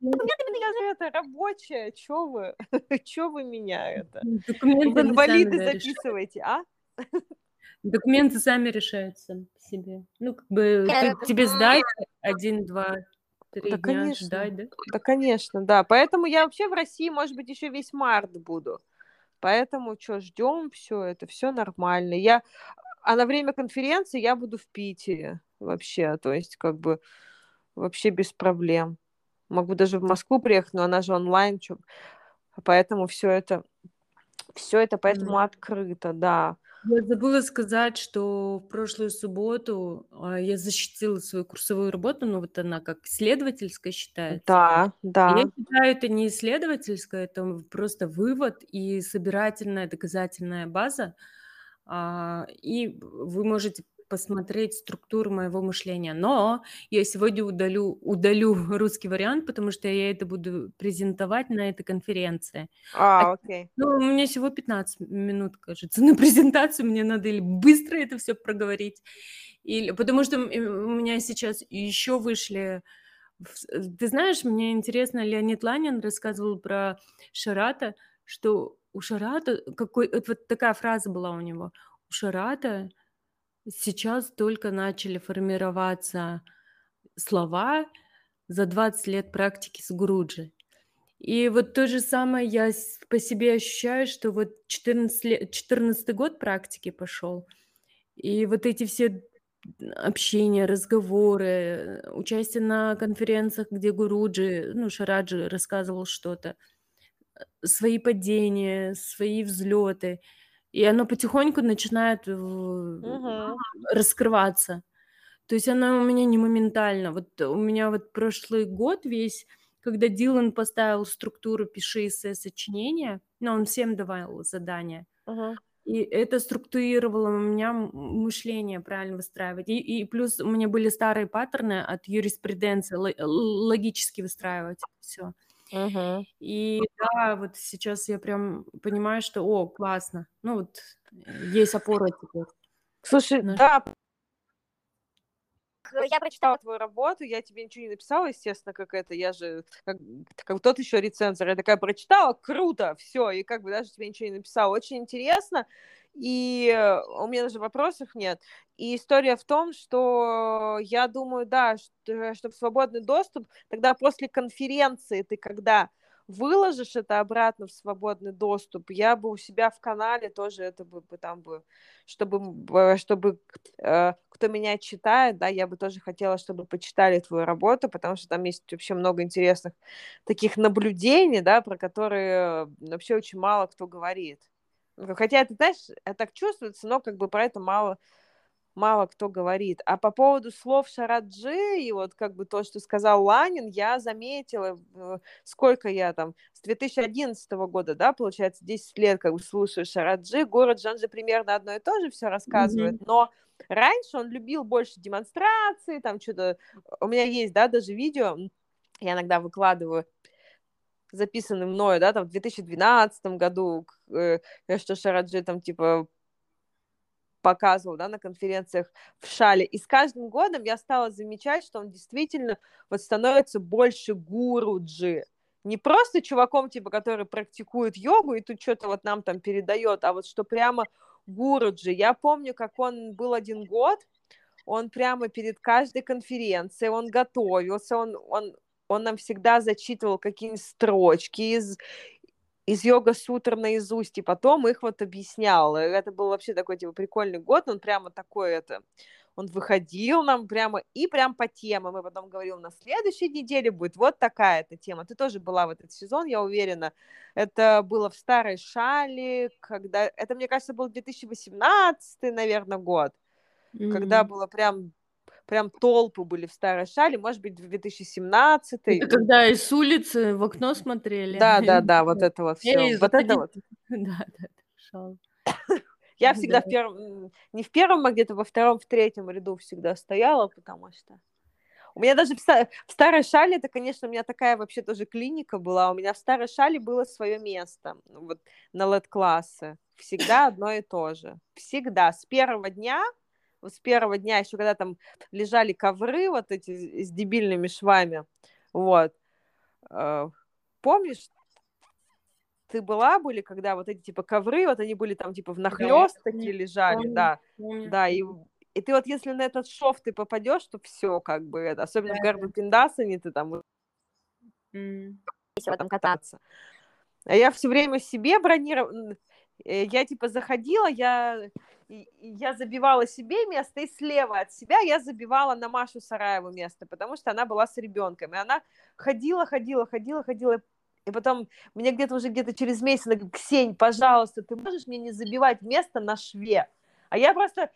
Документы я же это рабочая, чё вы? чё вы меня это? Документы инвалиды записываете, а? Документы сами решаются себе. Ну, как бы ты, тебе сдать один, два, три да, дня конечно. ждать, да? Да, конечно, да. Поэтому я вообще в России, может быть, еще весь март буду. Поэтому что, ждем все это, все нормально. Я, а на время конференции я буду в Питере вообще, то есть как бы вообще без проблем. Могу даже в Москву приехать, но она же онлайн, чё... поэтому все это, все это поэтому mm. открыто, да. Я забыла сказать, что в прошлую субботу а, я защитила свою курсовую работу, но вот она как исследовательская считается. Да, да. Я считаю, это не исследовательская, это просто вывод и собирательная доказательная база. А, и вы можете посмотреть структуру моего мышления. Но я сегодня удалю, удалю русский вариант, потому что я это буду презентовать на этой конференции. А, окей. Ну, у меня всего 15 минут, кажется, на презентацию. Мне надо или быстро это все проговорить, или потому что у меня сейчас еще вышли ты знаешь, мне интересно, Леонид Ланин рассказывал про Шарата, что у Шарата, какой, вот такая фраза была у него, у Шарата Сейчас только начали формироваться слова за 20 лет практики с Гуруджи. И вот то же самое я по себе ощущаю, что вот 14, лет, 14 год практики пошел, и вот эти все общения, разговоры, участие на конференциях, где Гуруджи, ну, Шараджи рассказывал что-то, свои падения, свои взлеты – и оно потихоньку начинает угу. раскрываться. То есть оно у меня не моментально. Вот у меня вот прошлый год весь, когда Дилан поставил структуру «пиши эссе сочинения», но он всем давал задания, угу. и это структурировало у меня мышление правильно выстраивать. И, и плюс у меня были старые паттерны от юриспруденции, логически выстраивать все. Угу. И да, вот сейчас я прям понимаю, что, о, классно. Ну вот есть опора теперь. Слушай, Наш... да, я прочитала твою работу, я тебе ничего не написала, естественно, как это, я же, как, как тот еще рецензор, я такая прочитала, круто, все, и как бы даже тебе ничего не написала, очень интересно, и э, у меня даже вопросов нет. И история в том, что я думаю, да, что, чтобы свободный доступ, тогда после конференции ты когда выложишь это обратно в свободный доступ, я бы у себя в канале тоже это бы там бы, чтобы, чтобы э, кто меня читает, да, я бы тоже хотела, чтобы почитали твою работу, потому что там есть вообще много интересных таких наблюдений, да, про которые вообще очень мало кто говорит. Хотя, ты знаешь, это так чувствуется, но как бы про это мало, мало кто говорит. А по поводу слов Шараджи и вот как бы то, что сказал Ланин, я заметила, сколько я там, с 2011 года, да, получается, 10 лет как бы слушаю Шараджи, город Жанжи примерно одно и то же все рассказывает, mm-hmm. но раньше он любил больше демонстрации, там что-то, у меня есть, да, даже видео, я иногда выкладываю, записаны мною, да, там в 2012 году, э, что Шараджи там типа показывал, да, на конференциях в Шале. И с каждым годом я стала замечать, что он действительно вот становится больше гуруджи, не просто чуваком, типа, который практикует йогу и тут что-то вот нам там передает, а вот что прямо Гуруджи. Я помню, как он был один год, он прямо перед каждой конференцией, он готовился, он, он, он нам всегда зачитывал какие-нибудь строчки из, из йога-сутр наизусть, и потом их вот объяснял. Это был вообще такой, типа, прикольный год, он прямо такой, это, он выходил нам прямо и прям по темам, и потом говорил, на следующей неделе будет вот такая-то тема. Ты тоже была в этот сезон, я уверена. Это было в Старой Шале, когда... Это, мне кажется, был 2018, наверное, год, mm-hmm. когда было прям прям толпы были в Старой Шале, может быть, 2017 Это когда из с улицы в окно смотрели. Да, да, да, вот это вот все. Вот это вот. Да, да, я всегда да. в первом, не в первом, а где-то во втором, в третьем ряду всегда стояла, потому что у меня даже в, в старой шале, это, конечно, у меня такая вообще тоже клиника была, у меня в старой шале было свое место, ну, вот на лет-классы, всегда одно и то же, всегда, с первого дня, с первого дня, еще когда там лежали ковры вот эти с дебильными швами, вот, э, помнишь, ты была, были, когда вот эти типа ковры, вот они были там типа в нахлест да, такие лежали, помню, да, помню. да, и и ты вот если на этот шов ты попадешь, то все как бы это, особенно да, в Гарбу Пиндасане ты там mm. там кататься. А я все время себе бронировала, э, я типа заходила, я я забивала себе место, и слева от себя я забивала на Машу Сараеву место, потому что она была с ребенком, и она ходила, ходила, ходила, ходила, и потом мне где-то уже где-то через месяц она говорит, Ксень, пожалуйста, ты можешь мне не забивать место на шве? А я просто,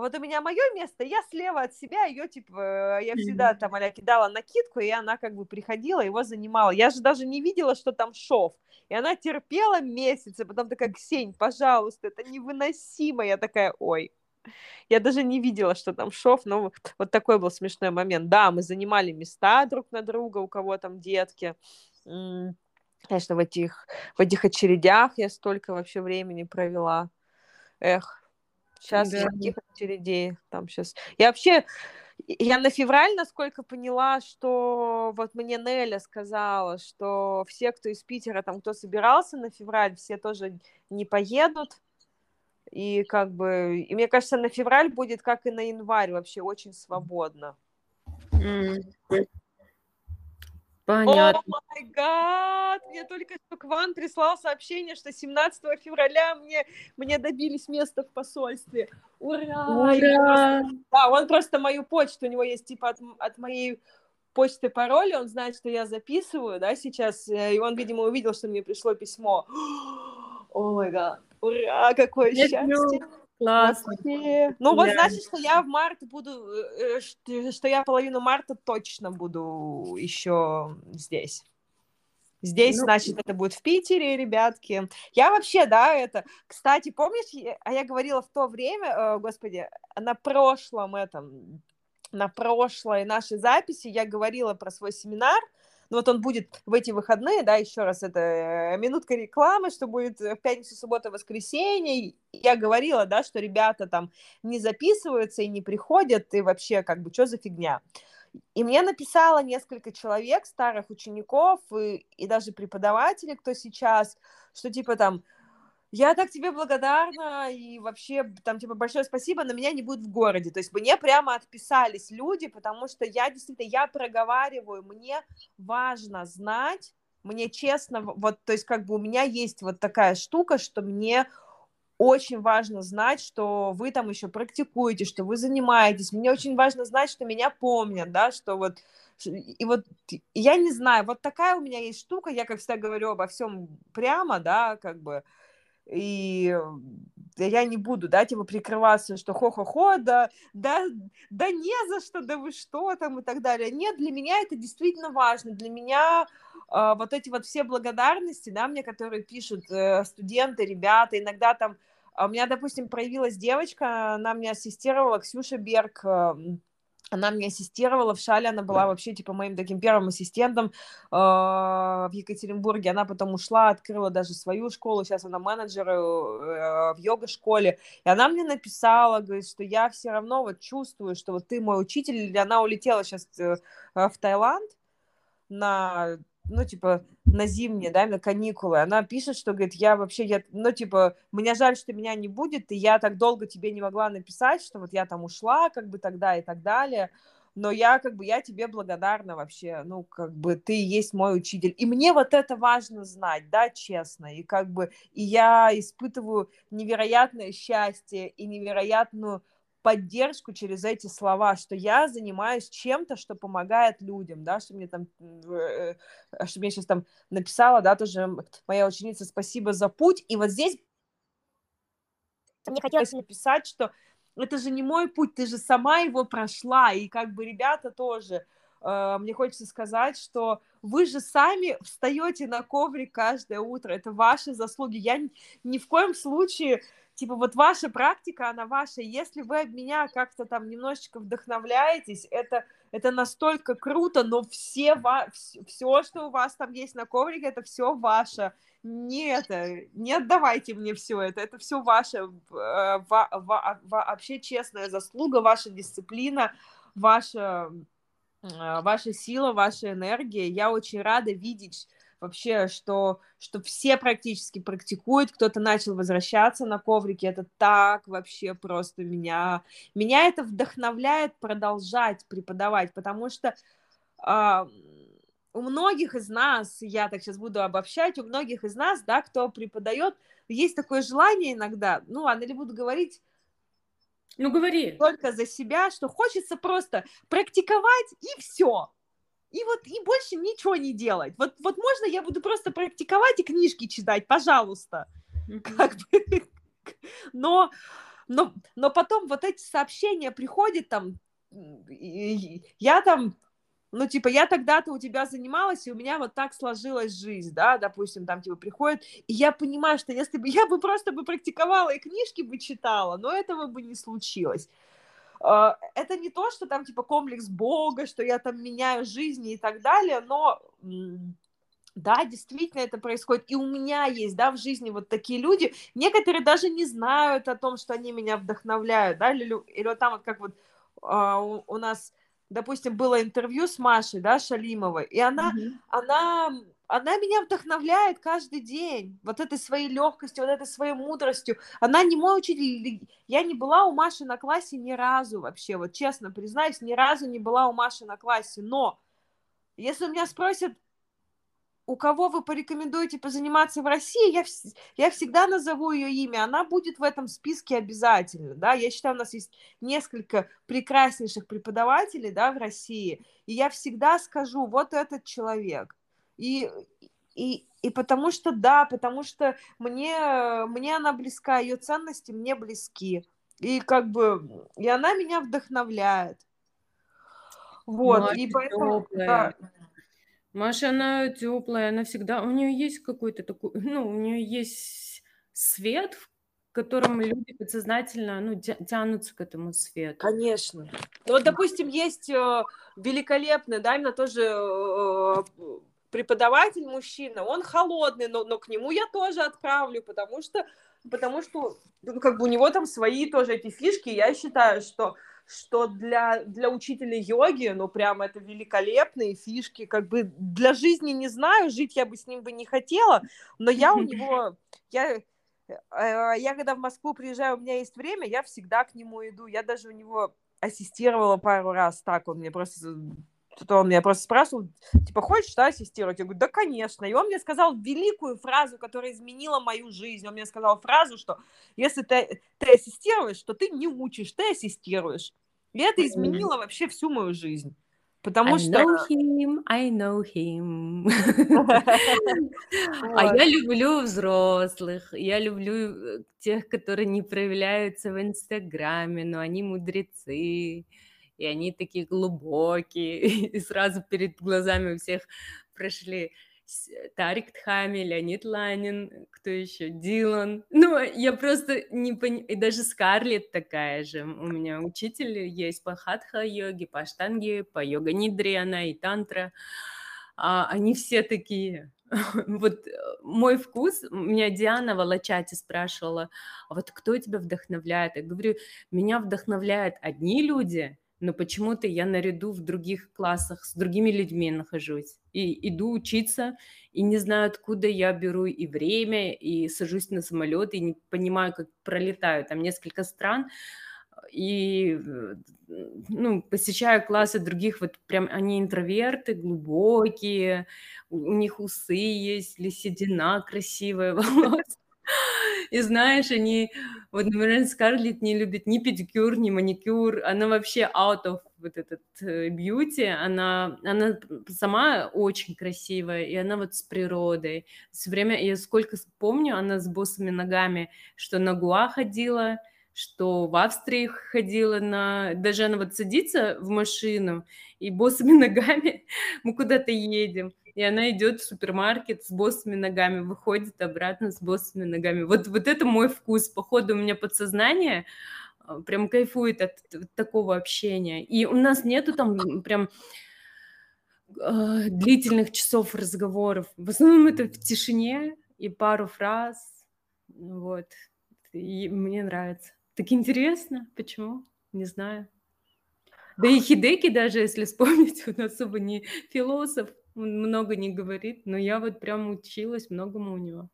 вот у меня мое место, я слева от себя ее, типа, я всегда там, аля, кидала накидку, и она как бы приходила, его занимала. Я же даже не видела, что там шов. И она терпела месяц, и потом такая, Ксень, пожалуйста, это невыносимо. Я такая, ой. Я даже не видела, что там шов, но вот такой был смешной момент. Да, мы занимали места друг на друга, у кого там детки. Конечно, в этих, в этих очередях я столько вообще времени провела. Эх, сейчас да. таких очередей там сейчас. Я вообще, я на февраль, насколько поняла, что вот мне Неля сказала, что все, кто из Питера, там, кто собирался на февраль, все тоже не поедут. И как бы, и мне кажется, на февраль будет, как и на январь, вообще очень свободно. Mm. Понятно. О май гад! Мне только что Кван прислал сообщение, что 17 февраля мне, мне добились места в посольстве. Ура! Ура! Да, он просто мою почту, у него есть типа от, от моей почты пароль, он знает, что я записываю, да, сейчас, э, и он, видимо, увидел, что мне пришло письмо. О май гад! Ура! Какое Нет, счастье! Классно. Вообще. Ну, вот значит, что я в март буду, э, что я половину марта точно буду еще здесь. Здесь, ну, значит, это будет в Питере, ребятки. Я вообще, да, это... Кстати, помнишь, а я говорила в то время, э, господи, на прошлом этом, на прошлой нашей записи я говорила про свой семинар, ну вот он будет в эти выходные, да, еще раз, это э, минутка рекламы, что будет в пятницу, субботу, воскресенье. Я говорила, да, что ребята там не записываются и не приходят, и вообще, как бы, что за фигня. И мне написало несколько человек, старых учеников и, и даже преподавателей, кто сейчас, что типа там, я так тебе благодарна, и вообще, там, типа, большое спасибо, но меня не будет в городе. То есть мне прямо отписались люди, потому что я действительно, я проговариваю, мне важно знать, мне честно, вот, то есть как бы у меня есть вот такая штука, что мне очень важно знать, что вы там еще практикуете, что вы занимаетесь. Мне очень важно знать, что меня помнят, да, что вот и вот я не знаю, вот такая у меня есть штука, я как всегда говорю обо всем прямо, да, как бы, и я не буду, да, типа прикрываться, что хо-хо-хо, да, да, да не за что, да вы что там и так далее. Нет, для меня это действительно важно. Для меня э, вот эти вот все благодарности, да, мне, которые пишут э, студенты, ребята, иногда там, а у меня, допустим, проявилась девочка, она мне ассистировала, Ксюша Берг, она мне ассистировала в Шале, она была вообще, типа, моим таким первым ассистентом э, в Екатеринбурге, она потом ушла, открыла даже свою школу, сейчас она менеджер э, в йога-школе, и она мне написала, говорит, что я все равно вот чувствую, что вот ты мой учитель, и она улетела сейчас э, в Таиланд на, ну, типа, на зимние, да, на каникулы, она пишет, что, говорит, я вообще, я, ну, типа, мне жаль, что меня не будет, и я так долго тебе не могла написать, что вот я там ушла, как бы тогда и так далее, но я как бы, я тебе благодарна вообще, ну, как бы ты есть мой учитель. И мне вот это важно знать, да, честно, и как бы, и я испытываю невероятное счастье и невероятную поддержку через эти слова, что я занимаюсь чем-то, что помогает людям, да, что мне там, э, что мне сейчас там написала, да, тоже моя ученица, спасибо за путь, и вот здесь мне хотелось написать, что это же не мой путь, ты же сама его прошла, и как бы ребята тоже, э, мне хочется сказать, что вы же сами встаете на коврик каждое утро, это ваши заслуги, я ни в коем случае, типа, вот ваша практика, она ваша, если вы от меня как-то там немножечко вдохновляетесь, это, это настолько круто, но все, ва- все, что у вас там есть на коврике, это все ваше, не это, не отдавайте мне все это, это все ваша э, ва, ва, вообще честная заслуга, ваша дисциплина, ваша, э, ваша сила, ваша энергия. Я очень рада видеть вообще, что, что все практически практикуют, кто-то начал возвращаться на коврике, это так вообще просто меня, меня это вдохновляет продолжать преподавать, потому что э, у многих из нас, я так сейчас буду обобщать, у многих из нас, да, кто преподает, есть такое желание иногда, ну ладно, или буду говорить, ну говори. Только за себя, что хочется просто практиковать и все. И вот и больше ничего не делать. Вот, вот можно я буду просто практиковать и книжки читать, пожалуйста. Как бы. Но, но, но потом вот эти сообщения приходят там, я там ну, типа, я тогда-то у тебя занималась, и у меня вот так сложилась жизнь, да, допустим, там, типа, приходит, и я понимаю, что если бы я бы просто бы практиковала и книжки бы читала, но этого бы не случилось. А, это не то, что там, типа, комплекс Бога, что я там меняю жизни и так далее, но да, действительно это происходит. И у меня есть, да, в жизни вот такие люди. Некоторые даже не знают о том, что они меня вдохновляют, да, или, или вот там вот как вот uh, у, у нас допустим, было интервью с Машей, да, Шалимовой, и она, mm-hmm. она, она меня вдохновляет каждый день, вот этой своей легкостью, вот этой своей мудростью. Она не мой учитель, я не была у Маши на классе ни разу вообще, вот честно признаюсь, ни разу не была у Маши на классе, но если меня спросят, у кого вы порекомендуете позаниматься в России, я, я всегда назову ее имя, она будет в этом списке обязательно, да, я считаю, у нас есть несколько прекраснейших преподавателей, да, в России, и я всегда скажу, вот этот человек, и, и, и потому что, да, потому что мне, мне она близка, ее ценности мне близки, и как бы, и она меня вдохновляет, вот, Мать и поэтому, да, Маша, она теплая, она всегда, у нее есть какой-то такой, ну, у нее есть свет, в котором люди подсознательно, ну, тянутся к этому свету. Конечно. Ну, вот, допустим, есть э, великолепный, да, именно тоже э, преподаватель мужчина, он холодный, но, но к нему я тоже отправлю, потому что, потому что, ну, как бы у него там свои тоже эти фишки, я считаю, что что для, для учителя йоги, ну, прям это великолепные фишки, как бы для жизни не знаю, жить я бы с ним бы не хотела, но я у него, я, э, я когда в Москву приезжаю, у меня есть время, я всегда к нему иду, я даже у него ассистировала пару раз так, он мне просто то он меня просто спрашивал, типа, хочешь, да, ассистировать? Я говорю, да, конечно. И он мне сказал великую фразу, которая изменила мою жизнь. Он мне сказал фразу, что если ты, ты ассистируешь, то ты не учишь, ты ассистируешь. И это изменило вообще всю мою жизнь. Потому I что... know him, I know him. А я люблю взрослых, я люблю э, тех, которые не проявляются в Инстаграме, но они мудрецы и они такие глубокие, и сразу перед глазами у всех прошли Тарик Тхами, Леонид Ланин, кто еще, Дилан. Ну, я просто не понимаю, и даже Скарлетт такая же. У меня учитель есть по хатха-йоге, по штанге, по йога-нидре она и тантра. А, они все такие. Вот э, мой вкус, меня Диана в Алачате спрашивала, а вот кто тебя вдохновляет? Я говорю, меня вдохновляют одни люди, но почему-то я наряду в других классах с другими людьми нахожусь. И иду учиться, и не знаю, откуда я беру и время, и сажусь на самолет, и не понимаю, как пролетаю. Там несколько стран, и ну, посещаю классы других, вот прям они интроверты, глубокие, у, них усы есть, или седина красивая волос. И знаешь, они, вот, например, Скарлетт не любит ни педикюр, ни маникюр, она вообще out of вот этот бьюти, она, она сама очень красивая, и она вот с природой. Все время, я сколько помню, она с босыми ногами, что на Гуа ходила, что в Австрии ходила на... Даже она вот садится в машину, и босыми ногами мы куда-то едем и она идет в супермаркет с босыми ногами, выходит обратно с босыми ногами. Вот, вот это мой вкус. Походу, у меня подсознание а, прям кайфует от, от такого общения. И у нас нету там прям э, длительных часов разговоров. В основном это в тишине и пару фраз. Вот. И мне нравится. Так интересно. Почему? Не знаю. Да и Хидеки даже, если вспомнить, он особо не философ, он много не говорит, но я вот прям училась многому у него.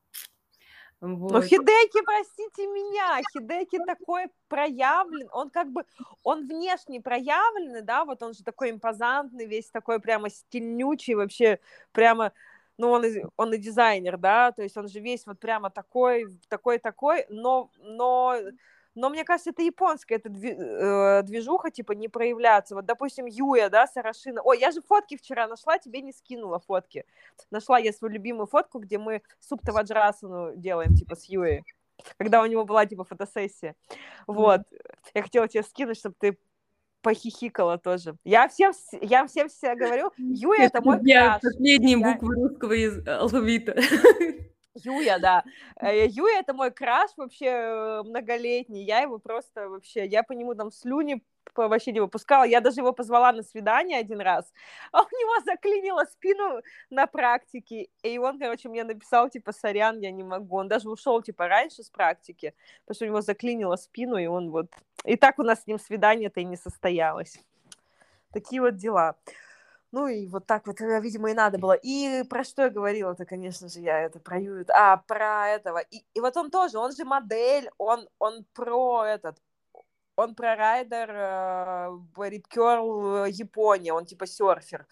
Вот. Но Хидеки, простите меня, Хидеки такой проявлен, он как бы, он внешне проявленный, да, вот он же такой импозантный, весь такой прямо стильнючий, вообще прямо, ну, он, он и дизайнер, да, то есть он же весь вот прямо такой, такой-такой, но, но но мне кажется, это японская эта э, движуха, типа, не проявляться. Вот, допустим, Юя, да, Сарашина. Ой, я же фотки вчера нашла, тебе не скинула фотки. Нашла я свою любимую фотку, где мы суп Таваджрасану делаем, типа, с Юей. Когда у него была, типа, фотосессия. Вот. Я хотела тебе скинуть, чтобы ты похихикала тоже. Я всем, я всем все говорю, Юя это мой Я последние буквы русского алфавита. Юя, да. Э, Юя это мой краш вообще э, многолетний. Я его просто вообще, я по нему там слюни вообще не выпускала. Я даже его позвала на свидание один раз, а у него заклинило спину на практике. И он, короче, мне написал, типа, сорян, я не могу. Он даже ушел, типа, раньше с практики, потому что у него заклинило спину, и он вот... И так у нас с ним свидание-то и не состоялось. Такие вот дела. Ну и вот так вот, э, видимо, и надо было. И про что я говорила-то, конечно же, я это про Юют. А, про этого. И, и вот он тоже, он же модель, он, он про этот, он про райдер э, Rip Curl Япония, он типа серфер.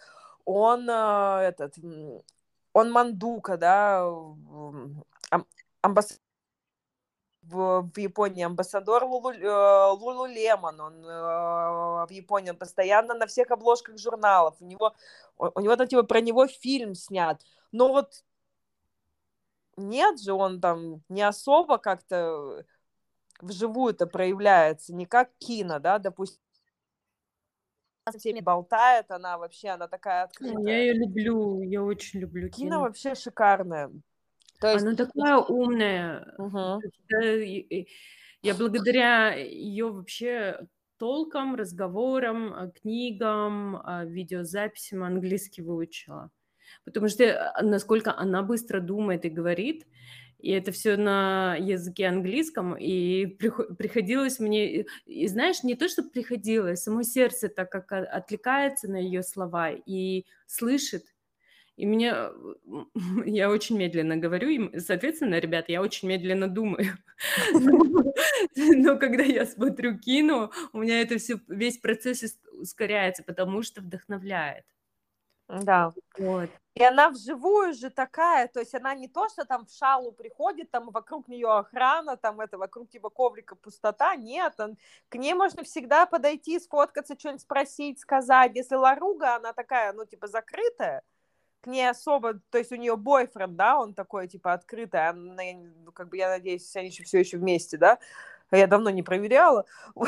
Он э, этот, он мандука, да, амбассадор в, в Японии амбассадор Лулу, э, Лулу Лемон, он э, в Японии, он постоянно на всех обложках журналов, у него, у, у него там типа про него фильм снят, но вот нет же, он там не особо как-то вживую-то проявляется, не как кино, да, допустим, со всеми болтает, она вообще, она такая открытая. Я ее люблю, я очень люблю кино. Кино вообще шикарное. То есть... Она такая умная. Угу. Я благодаря ее вообще толкам, разговорам, а, книгам, а, видеозаписям английский выучила. Потому что а, насколько она быстро думает и говорит, и это все на языке английском, и приходилось мне, и знаешь, не то, что приходилось, само сердце так как отвлекается на ее слова и слышит, и мне, я очень медленно говорю, и, соответственно, ребят, я очень медленно думаю. Но когда я смотрю кино, у меня это все, весь процесс ускоряется, потому что вдохновляет. Да. Вот. И она вживую же такая, то есть она не то, что там в шалу приходит, там вокруг нее охрана, там это вокруг типа коврика пустота, нет, он, к ней можно всегда подойти, сфоткаться, что-нибудь спросить, сказать. Если Ларуга, она такая, ну, типа, закрытая, к ней особо, то есть у нее бойфренд, да, он такой, типа, открытый, она, ну, как бы, я надеюсь, они еще все еще вместе, да, я давно не проверяла.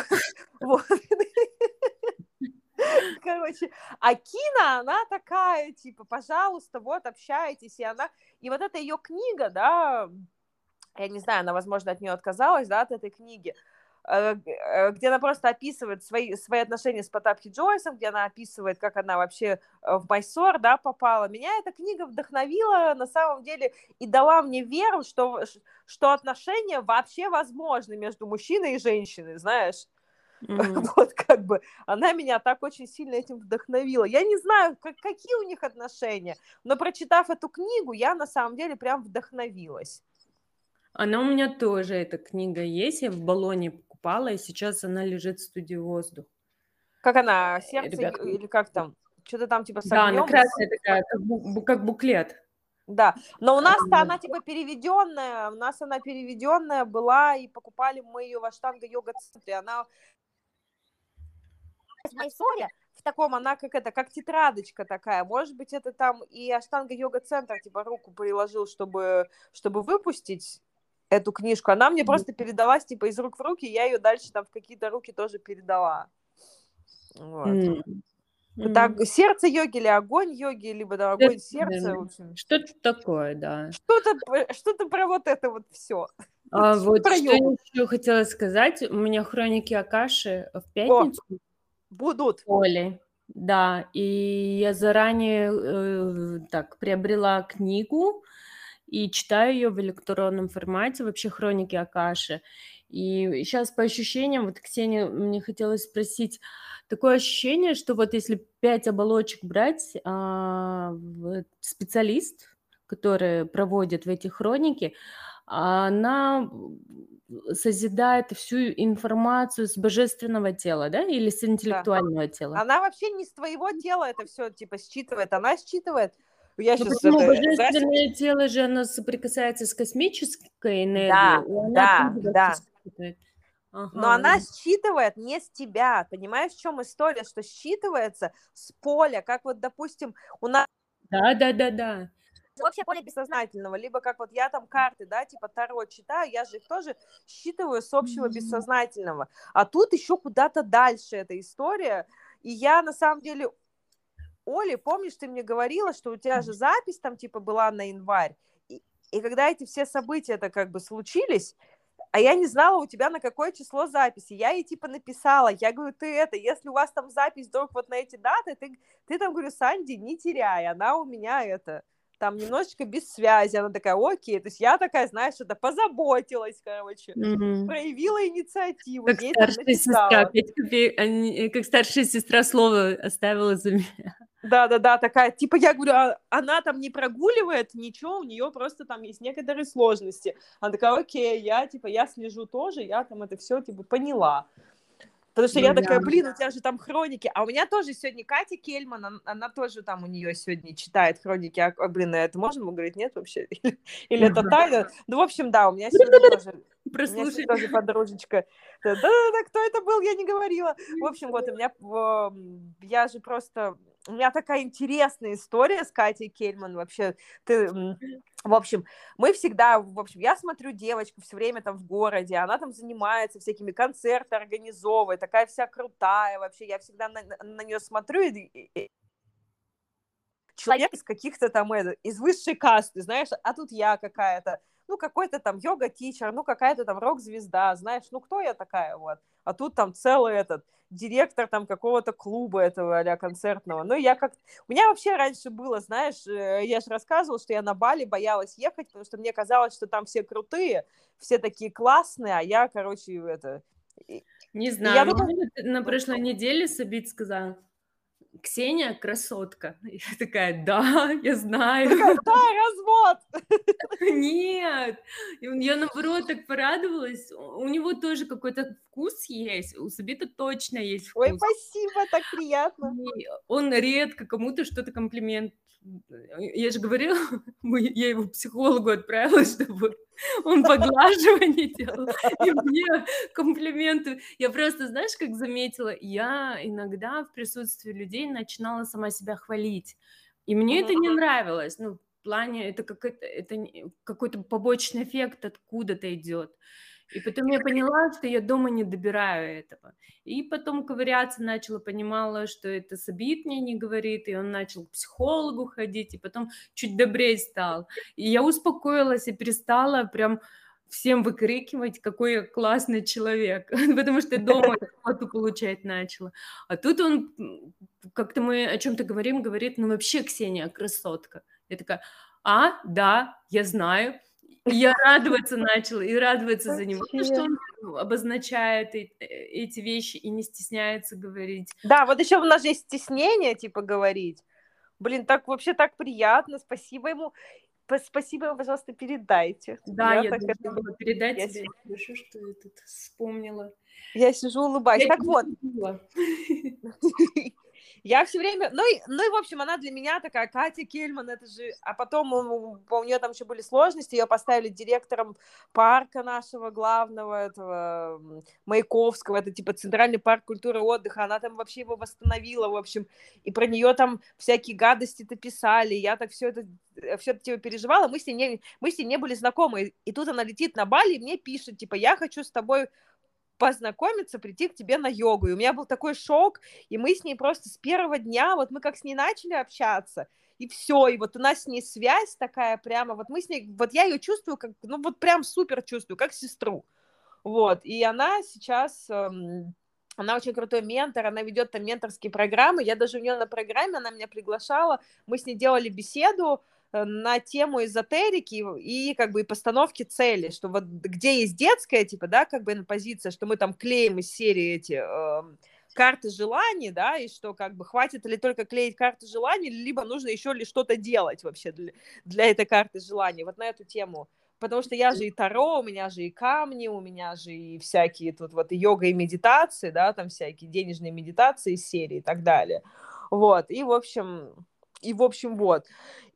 Короче, а Кина, она такая, типа, пожалуйста, вот, общайтесь, и она, и вот эта ее книга, да, я не знаю, она, возможно, от нее отказалась, да, от этой книги, где она просто описывает свои, свои отношения с Потапки Джойсом, где она описывает, как она вообще э, в Майсор, да, попала. Меня эта книга вдохновила на самом деле и дала мне веру, что, что отношения вообще возможны между мужчиной и женщиной, знаешь. Mm. Вот как бы она меня так очень сильно этим вдохновила. Я не знаю, как, какие у них отношения, но прочитав эту книгу, я на самом деле прям вдохновилась. Она у меня тоже, эта книга есть, я в баллоне покупала, и сейчас она лежит в студии «Воздух». Как она, сердце Ребят, или как там? Что-то там типа с Да, она красная такая, как, бу- как буклет. Да, но у нас-то она типа переведенная, у нас она переведенная была, и покупали мы ее в Аштанга йога центре. Она в Майсоре, в таком, она как это, как тетрадочка такая. Может быть, это там и Аштанга йога центр типа руку приложил, чтобы, чтобы выпустить эту книжку. Она мне просто передалась типа из рук в руки, я ее дальше там в какие-то руки тоже передала. Вот. Mm. Mm. Так, сердце йоги или огонь йоги, либо да, огонь сердца. Что-то такое, да. Что-то, что-то про вот это вот все. А вот про что йогу. еще хотела сказать, у меня хроники Акаши в пятницу. О, будут. Оли. Да, и я заранее э, так приобрела книгу и читаю ее в электронном формате, вообще хроники Акаши. И сейчас по ощущениям, вот Ксения, мне хотелось спросить, такое ощущение, что вот если пять оболочек брать, а, специалист, который проводит в эти хроники, она созидает всю информацию с божественного тела, да, или с интеллектуального да. тела? Она вообще не с твоего тела это все типа считывает, она считывает я ну, почему это, божественное знаешь... тело же оно соприкасается с космической энергией? Да, да, да. Ага. Но она считывает не с тебя. Понимаешь, в чем история? Что считывается с поля, как вот, допустим, у нас... Да, да, да, да. Вообще поле бессознательного, либо как вот я там карты, да, типа Таро читаю, я же их тоже считываю с общего бессознательного. А тут еще куда-то дальше эта история. И я на самом деле Оля, помнишь, ты мне говорила, что у тебя же запись там типа была на январь, и, и когда эти все события-то как бы случились, а я не знала у тебя на какое число записи. Я ей типа написала, я говорю, ты это, если у вас там запись вдруг вот на эти даты, ты, ты там, говорю, Санди, не теряй, она у меня это, там немножечко без связи, она такая, окей, то есть я такая, знаешь, это позаботилась, короче, mm-hmm. проявила инициативу. Как старшая сестра, 5 копеек, а как старшая сестра слово оставила за меня. Да-да-да, такая, типа, я говорю, а, она там не прогуливает ничего, у нее просто там есть некоторые сложности. Она такая, окей, я, типа, я слежу тоже, я там это все, типа, поняла. Потому что ну, я такая, блин, у тебя же там хроники. А у меня тоже сегодня Катя Кельман, она, она тоже там у нее сегодня читает хроники. А, а блин, это можно говорить? Нет вообще? Или, или это тайна? Ну, в общем, да, у меня сегодня тоже... Меня тоже подружечка. Да-да-да, кто это был, я не говорила. В общем, вот, у меня... Я же просто у меня такая интересная история с Катей Кельман вообще. Ты, в общем, мы всегда, в общем, я смотрю девочку все время там в городе, она там занимается всякими концерты организовывает, такая вся крутая вообще, я всегда на, на нее смотрю и, человек из каких-то там, это, из высшей касты, знаешь, а тут я какая-то, ну, какой-то там йога-тичер, ну, какая-то там рок-звезда, знаешь, ну, кто я такая, вот. А тут там целый этот директор там какого-то клуба этого а концертного. Ну, я как... У меня вообще раньше было, знаешь, э, я же рассказывала, что я на Бали боялась ехать, потому что мне казалось, что там все крутые, все такие классные, а я, короче, это... Не знаю, я думала... на прошлой неделе Сабит сказал, Ксения красотка. Я такая, да, я знаю. Такая, да, развод. Нет, я наоборот так порадовалась. У него тоже какой-то вкус есть, у Сабита точно есть вкус. Ой, спасибо, так приятно. И он редко кому-то что-то комплимент я же говорила, я его психологу отправила, чтобы он поглаживание делал, и мне комплименты. Я просто, знаешь, как заметила, я иногда в присутствии людей начинала сама себя хвалить, и мне это не нравилось, ну, в плане, это, как это, это какой-то побочный эффект откуда-то идет. И потом я поняла, что я дома не добираю этого. И потом ковыряться начала, понимала, что это Сабит мне не говорит, и он начал к психологу ходить, и потом чуть добрее стал. И я успокоилась и перестала прям всем выкрикивать, какой я классный человек, потому что дома эту получать начала. А тут он, как-то мы о чем-то говорим, говорит, ну вообще Ксения красотка. Я такая, а, да, я знаю, И я радоваться начала, и радоваться за него, что он обозначает эти вещи и не стесняется говорить. Да, вот еще у нас же есть стеснение, типа, говорить. Блин, так вообще так приятно, спасибо ему. Спасибо ему, пожалуйста, передайте. Да, я, я так это... было передать я тебе. Хорошо, что я тут вспомнила. Я сижу, улыбаюсь. Я так вот. Я все время, ну и, ну и, в общем, она для меня такая, Катя Кельман, это же, а потом у, у нее там еще были сложности, ее поставили директором парка нашего главного, этого Маяковского, это типа Центральный парк культуры и отдыха, она там вообще его восстановила, в общем, и про нее там всякие гадости-то писали, я так все это все это типа переживала, мы с ней не, мы с ней не были знакомы, и тут она летит на Бали и мне пишет, типа, я хочу с тобой познакомиться, прийти к тебе на йогу. И у меня был такой шок, и мы с ней просто с первого дня, вот мы как с ней начали общаться, и все, и вот у нас с ней связь такая прямо, вот мы с ней, вот я ее чувствую, как, ну вот прям супер чувствую, как сестру, вот, и она сейчас, эм, она очень крутой ментор, она ведет там менторские программы, я даже у нее на программе, она меня приглашала, мы с ней делали беседу, на тему эзотерики и как бы и постановки цели, что вот где есть детская, типа, да, как бы позиция, что мы там клеим из серии эти э, карты желаний, да, и что как бы хватит ли только клеить карты желаний, либо нужно еще ли что-то делать вообще для, для этой карты желаний, вот на эту тему. Потому что я же и Таро, у меня же и камни, у меня же и всякие тут вот и йога и медитации, да, там всякие денежные медитации из серии и так далее. Вот, и, в общем, и, в общем, вот.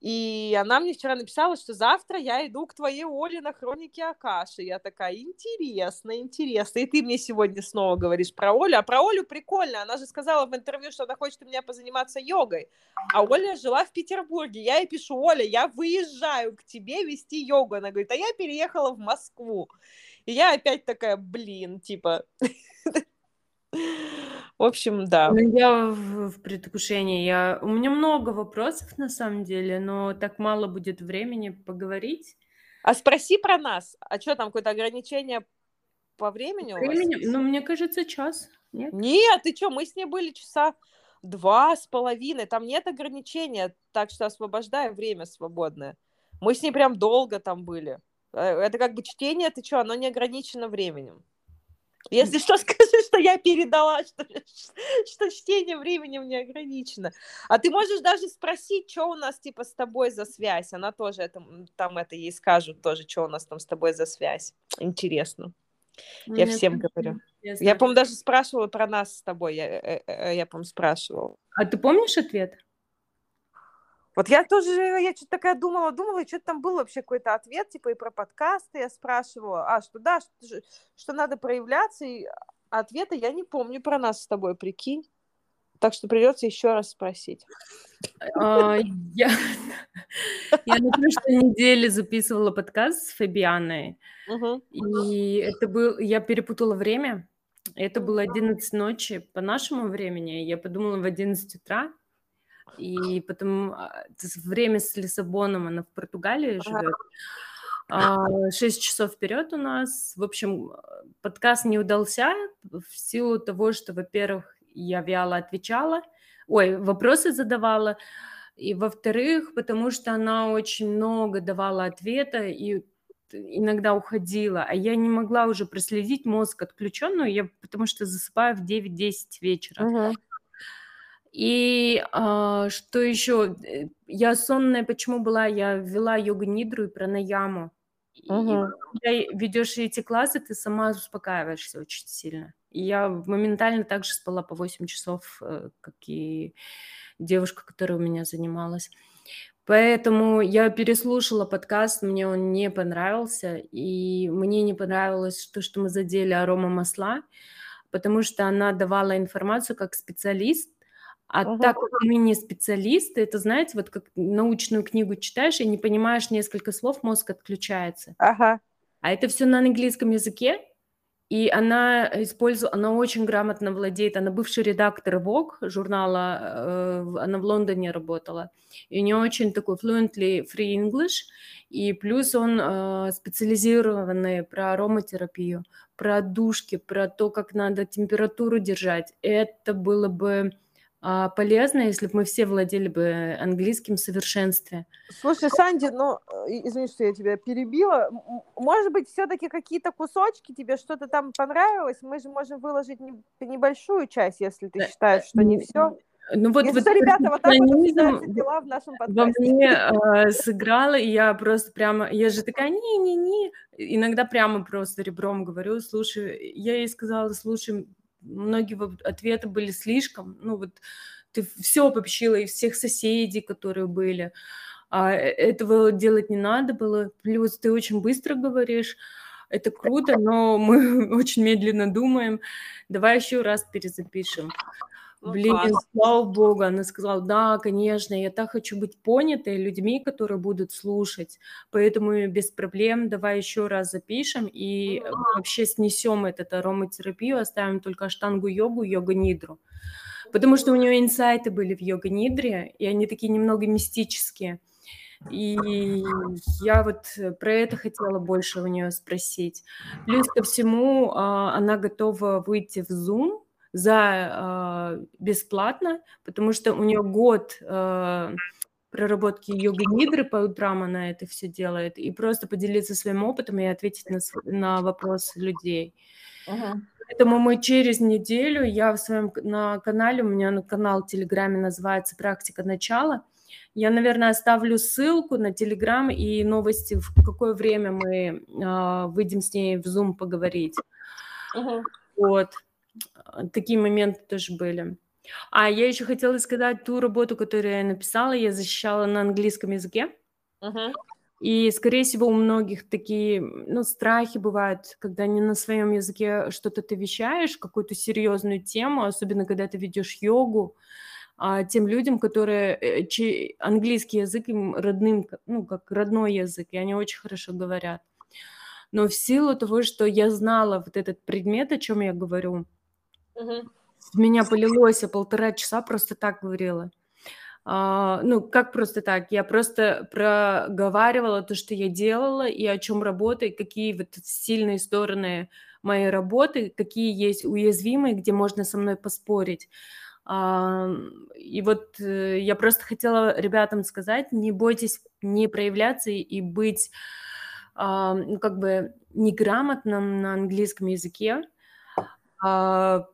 И она мне вчера написала, что завтра я иду к твоей Оле на хроники Акаши. Я такая, интересно, интересно. И ты мне сегодня снова говоришь про Олю. А про Олю прикольно. Она же сказала в интервью, что она хочет у меня позаниматься йогой. А Оля жила в Петербурге. Я ей пишу, Оля, я выезжаю к тебе вести йогу. Она говорит, а я переехала в Москву. И я опять такая, блин, типа... В общем, да. Ну, я в, в предвкушении. Я... У меня много вопросов на самом деле, но так мало будет времени поговорить. А спроси про нас. А что там, какое-то ограничение по времени Времени? Ну, мне кажется, час. Нет? Нет, ты что, мы с ней были часа два с половиной. Там нет ограничения, так что освобождаем время свободное. Мы с ней прям долго там были. Э, это как бы чтение, ты что, оно не ограничено временем. Если что, скажи, что я передала, что, что чтение временем не ограничено. А ты можешь даже спросить, что у нас типа с тобой за связь. Она тоже это, там это ей скажут тоже, что у нас там с тобой за связь. Интересно. Я Мне всем говорю. Интересно. Я, по-моему, даже спрашивала про нас с тобой. Я, я, э, э, я по-моему, спрашивала. А ты помнишь ответ? Вот я тоже, я что-то такая думала, думала, и что-то там был вообще какой-то ответ, типа и про подкасты я спрашивала, а, что да, что, что надо проявляться, и ответа я не помню про нас с тобой, прикинь. Так что придется еще раз спросить. А, я, я на прошлой неделе записывала подкаст с Фабианой, и это был, я перепутала время, это было 11 ночи по нашему времени, я подумала в 11 утра, и потом а, время с Лиссабоном, она в Португалии живет. А, шесть часов вперед у нас. В общем, подкаст не удался в силу того, что, во-первых, я вяло отвечала, ой, вопросы задавала, и, во-вторых, потому что она очень много давала ответа и иногда уходила, а я не могла уже проследить мозг отключенную, я, потому что засыпаю в 9-10 вечера. Uh-huh. И а, что еще? Э, я сонная, почему была? Я вела йога-нидру и пранаяму. Угу. И когда ведешь эти классы, ты сама успокаиваешься очень сильно. И я моментально также спала по 8 часов, э, как и девушка, которая у меня занималась. Поэтому я переслушала подкаст, мне он не понравился, и мне не понравилось то, что мы задели арома масла, потому что она давала информацию как специалист, а ага. так как мы не специалисты, это, знаете, вот как научную книгу читаешь и не понимаешь несколько слов, мозг отключается. Ага. А это все на английском языке, и она использует, она очень грамотно владеет, она бывший редактор Vogue журнала, э, она в Лондоне работала, и у нее очень такой fluently free English, и плюс он э, специализированный про ароматерапию, про душки, про то, как надо температуру держать. Это было бы полезно, если бы мы все владели бы английским в совершенстве. Слушай, Санди, ну, извини, что я тебя перебила. Может быть, все-таки какие-то кусочки тебе что-то там понравилось? Мы же можем выложить небольшую часть, если ты считаешь, что не все. Ну вот, Если вот ребята, вот так вот дела в нашем подкасте. Во мне э, сыграла, и я просто прямо, я же такая, не-не-не, иногда прямо просто ребром говорю, слушай, я ей сказала, слушай, многие ответы были слишком, ну вот ты все обобщила, и всех соседей, которые были, а э, этого делать не надо было, плюс ты очень быстро говоришь, это круто, но мы очень медленно думаем, давай еще раз перезапишем. Ну, Блин, класс. слава богу, она сказала, да, конечно, я так хочу быть понятой людьми, которые будут слушать, поэтому без проблем давай еще раз запишем и mm вообще снесем этот ароматерапию, оставим только штангу-йогу, йога-нидру. Потому что у нее инсайты были в йога-нидре, и они такие немного мистические. И я вот про это хотела больше у нее спросить. Плюс ко всему, а, она готова выйти в Zoom за э, бесплатно, потому что у нее год э, проработки йога-нидры по утрам она это все делает, и просто поделиться своим опытом и ответить на, на вопросы людей. Uh-huh. Поэтому мы через неделю, я в своем на канале, у меня на канал в Телеграме называется «Практика начала», я, наверное, оставлю ссылку на Телеграм и новости, в какое время мы э, выйдем с ней в Zoom поговорить. Uh-huh. Вот. А, такие моменты тоже были. А я еще хотела сказать ту работу, которую я написала, я защищала на английском языке. Uh-huh. И, скорее всего, у многих такие, ну, страхи бывают, когда не на своем языке что-то ты вещаешь, какую-то серьезную тему, особенно когда ты ведешь йогу, а тем людям, которые э, чей английский язык им родным, ну, как родной язык, и они очень хорошо говорят. Но в силу того, что я знала вот этот предмет, о чем я говорю, Угу. Меня полилось, я полтора часа просто так говорила. А, ну, как просто так? Я просто проговаривала то, что я делала, и о чем работаю, какие вот сильные стороны моей работы, какие есть уязвимые, где можно со мной поспорить. А, и вот э, я просто хотела ребятам сказать, не бойтесь не проявляться и быть а, ну, как бы неграмотным на английском языке, а,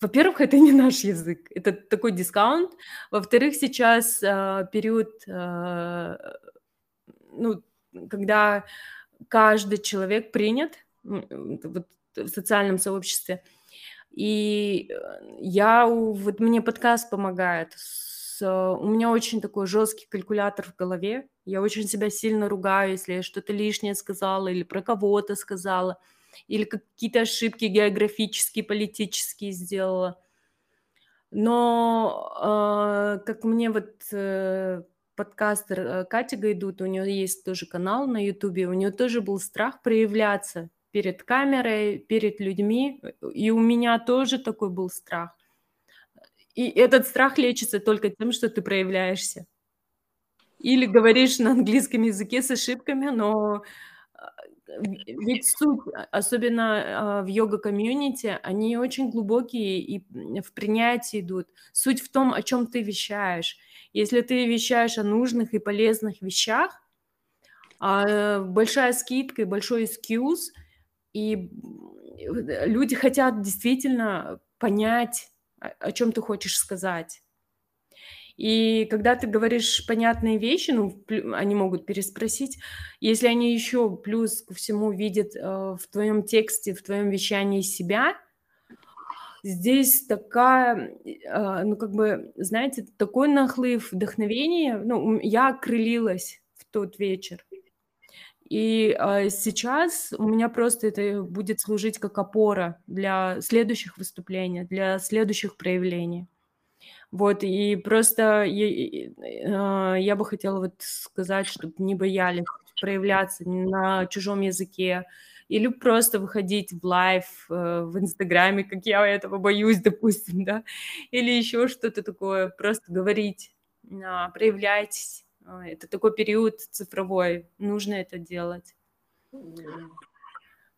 во-первых, это не наш язык, это такой дискаунт. Во-вторых, сейчас э, период, э, ну, когда каждый человек принят вот, в социальном сообществе. И я, вот мне подкаст помогает. С, у меня очень такой жесткий калькулятор в голове. Я очень себя сильно ругаю, если я что-то лишнее сказала или про кого-то сказала или какие-то ошибки географические, политические сделала. Но э, как мне вот э, подкастер э, Катя Гайдут, у нее есть тоже канал на Ютубе, у нее тоже был страх проявляться перед камерой, перед людьми, и у меня тоже такой был страх. И этот страх лечится только тем, что ты проявляешься. Или говоришь на английском языке с ошибками, но ведь суть, а, особенно а, в йога-комьюнити, они очень глубокие и в принятии идут. Суть в том, о чем ты вещаешь. Если ты вещаешь о нужных и полезных вещах, а, большая скидка и большой эскьюз, и люди хотят действительно понять, о чем ты хочешь сказать. И когда ты говоришь понятные вещи, ну, они могут переспросить, если они еще плюс ко всему видят э, в твоем тексте, в твоем вещании себя, здесь такая, э, ну, как бы, знаете, такой нахлыв вдохновения, ну, я окрылилась в тот вечер. И э, сейчас у меня просто это будет служить как опора для следующих выступлений, для следующих проявлений. Вот, и просто я, а, я бы хотела вот сказать, чтобы не боялись проявляться на чужом языке, или просто выходить в live э, в Инстаграме, как я этого боюсь, допустим, да, или еще что-то такое, просто говорить, а, проявляйтесь. А, это такой период цифровой, нужно это делать.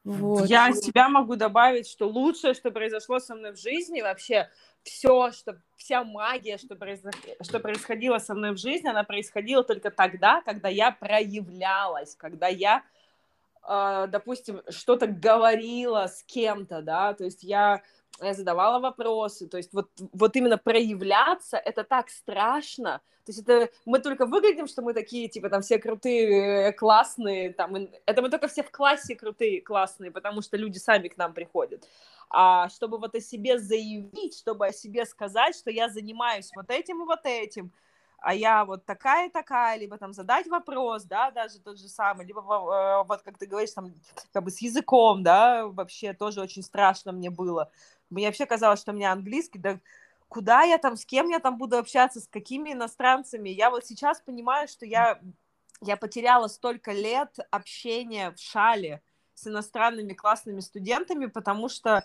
Вот. Я себя могу добавить, что лучшее, что произошло со мной в жизни, вообще все, что вся магия, что, произ... что происходило со мной в жизни, она происходила только тогда, когда я проявлялась, когда я, э, допустим, что-то говорила с кем-то, да, то есть я задавала вопросы, то есть вот, вот именно проявляться, это так страшно, то есть это мы только выглядим, что мы такие, типа, там, все крутые, классные, там, это мы только все в классе крутые, классные, потому что люди сами к нам приходят. А чтобы вот о себе заявить, чтобы о себе сказать, что я занимаюсь вот этим и вот этим, а я вот такая такая, либо там задать вопрос, да, даже тот же самый, либо э, вот как ты говоришь, там, как бы с языком, да, вообще тоже очень страшно мне было. Мне вообще казалось, что у меня английский, да куда я там, с кем я там буду общаться, с какими иностранцами. Я вот сейчас понимаю, что я, я потеряла столько лет общения в шале с иностранными классными студентами, потому что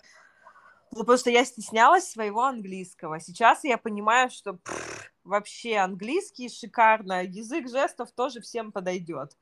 ну, просто я стеснялась своего английского. Сейчас я понимаю, что пфф, вообще английский шикарно, язык жестов тоже всем подойдет.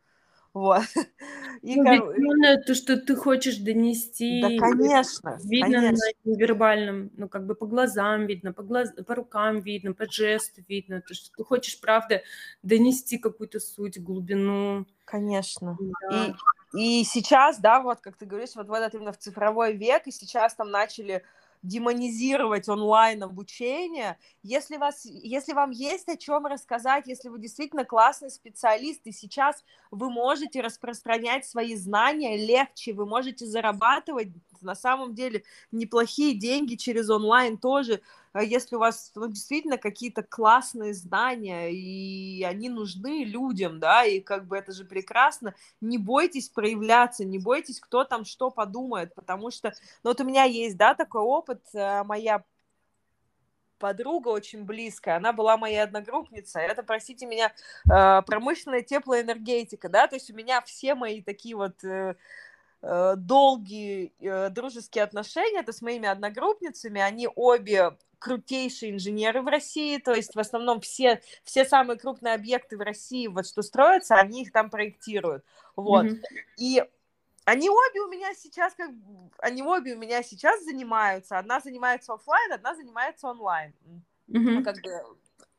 Вот. И, ну, кор... то, что ты хочешь донести. Да, конечно. Видно конечно. на невербальном, ну, как бы по глазам видно, по, глаз... по рукам видно, по жесту видно. То, что ты хочешь, правда, донести какую-то суть, глубину. Конечно. Да. И, и сейчас, да, вот, как ты говоришь, вот в этот именно в цифровой век, и сейчас там начали демонизировать онлайн обучение. Если, вас, если вам есть о чем рассказать, если вы действительно классный специалист, и сейчас вы можете распространять свои знания легче, вы можете зарабатывать на самом деле неплохие деньги через онлайн тоже, если у вас ну, действительно какие-то классные знания, и они нужны людям, да, и как бы это же прекрасно, не бойтесь проявляться, не бойтесь, кто там что подумает, потому что, ну вот у меня есть, да, такой опыт, э, моя подруга очень близкая, она была моей одногруппницей, это, простите меня, э, промышленная теплоэнергетика, да, то есть у меня все мои такие вот э, долгие дружеские отношения, это с моими одногруппницами, они обе крутейшие инженеры в России, то есть в основном все, все самые крупные объекты в России, вот что строятся, они их там проектируют, вот, mm-hmm. и они обе у меня сейчас как они обе у меня сейчас занимаются, одна занимается офлайн, одна занимается онлайн, mm-hmm. как бы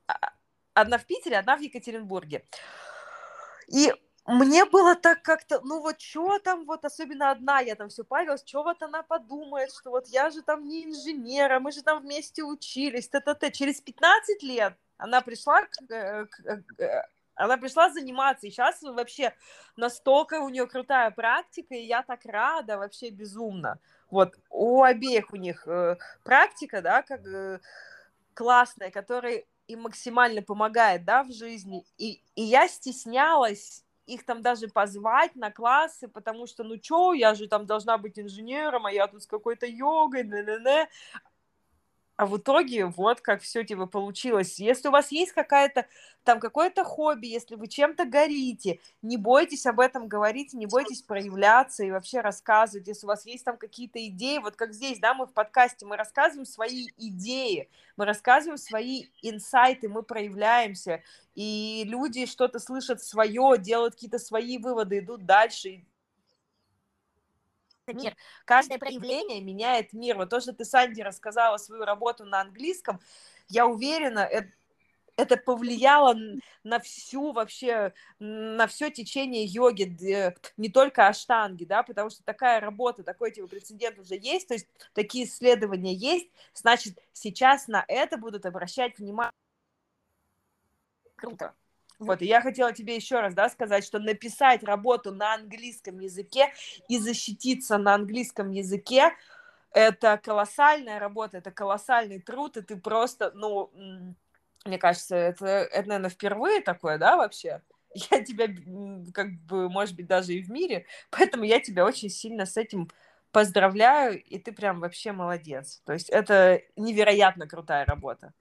а, одна в Питере, одна в Екатеринбурге, и мне было так как-то, ну вот что там, вот особенно одна, я там все парилась, что вот она подумает, что вот я же там не инженер, а мы же там вместе учились, т-т-т. Через 15 лет она пришла к, э, к, э, к э, она пришла заниматься, и сейчас вообще настолько у нее крутая практика, и я так рада, вообще безумно. Вот, у обеих у них э, практика, да, как э, классная, которая им максимально помогает, да, в жизни, и, и я стеснялась их там даже позвать на классы, потому что, ну чё, я же там должна быть инженером, а я тут с какой-то йогой, не-не-не. А в итоге вот как все типа получилось. Если у вас есть какая-то там какое-то хобби, если вы чем-то горите, не бойтесь об этом говорить, не бойтесь проявляться и вообще рассказывать. Если у вас есть там какие-то идеи, вот как здесь, да, мы в подкасте, мы рассказываем свои идеи, мы рассказываем свои инсайты, мы проявляемся, и люди что-то слышат свое, делают какие-то свои выводы, идут дальше, мир. Каждое проявление меняет мир. Вот то, что ты, Санди, рассказала свою работу на английском, я уверена, это, это повлияло на всю вообще, на все течение йоги, не только аштанги, да, потому что такая работа, такой типа прецедент уже есть, то есть такие исследования есть, значит, сейчас на это будут обращать внимание. Круто. Вот, и я хотела тебе еще раз, да, сказать, что написать работу на английском языке и защититься на английском языке это колоссальная работа, это колоссальный труд, и ты просто, ну, мне кажется, это, это, наверное, впервые такое, да, вообще? Я тебя, как бы, может быть, даже и в мире, поэтому я тебя очень сильно с этим поздравляю, и ты прям вообще молодец. То есть это невероятно крутая работа.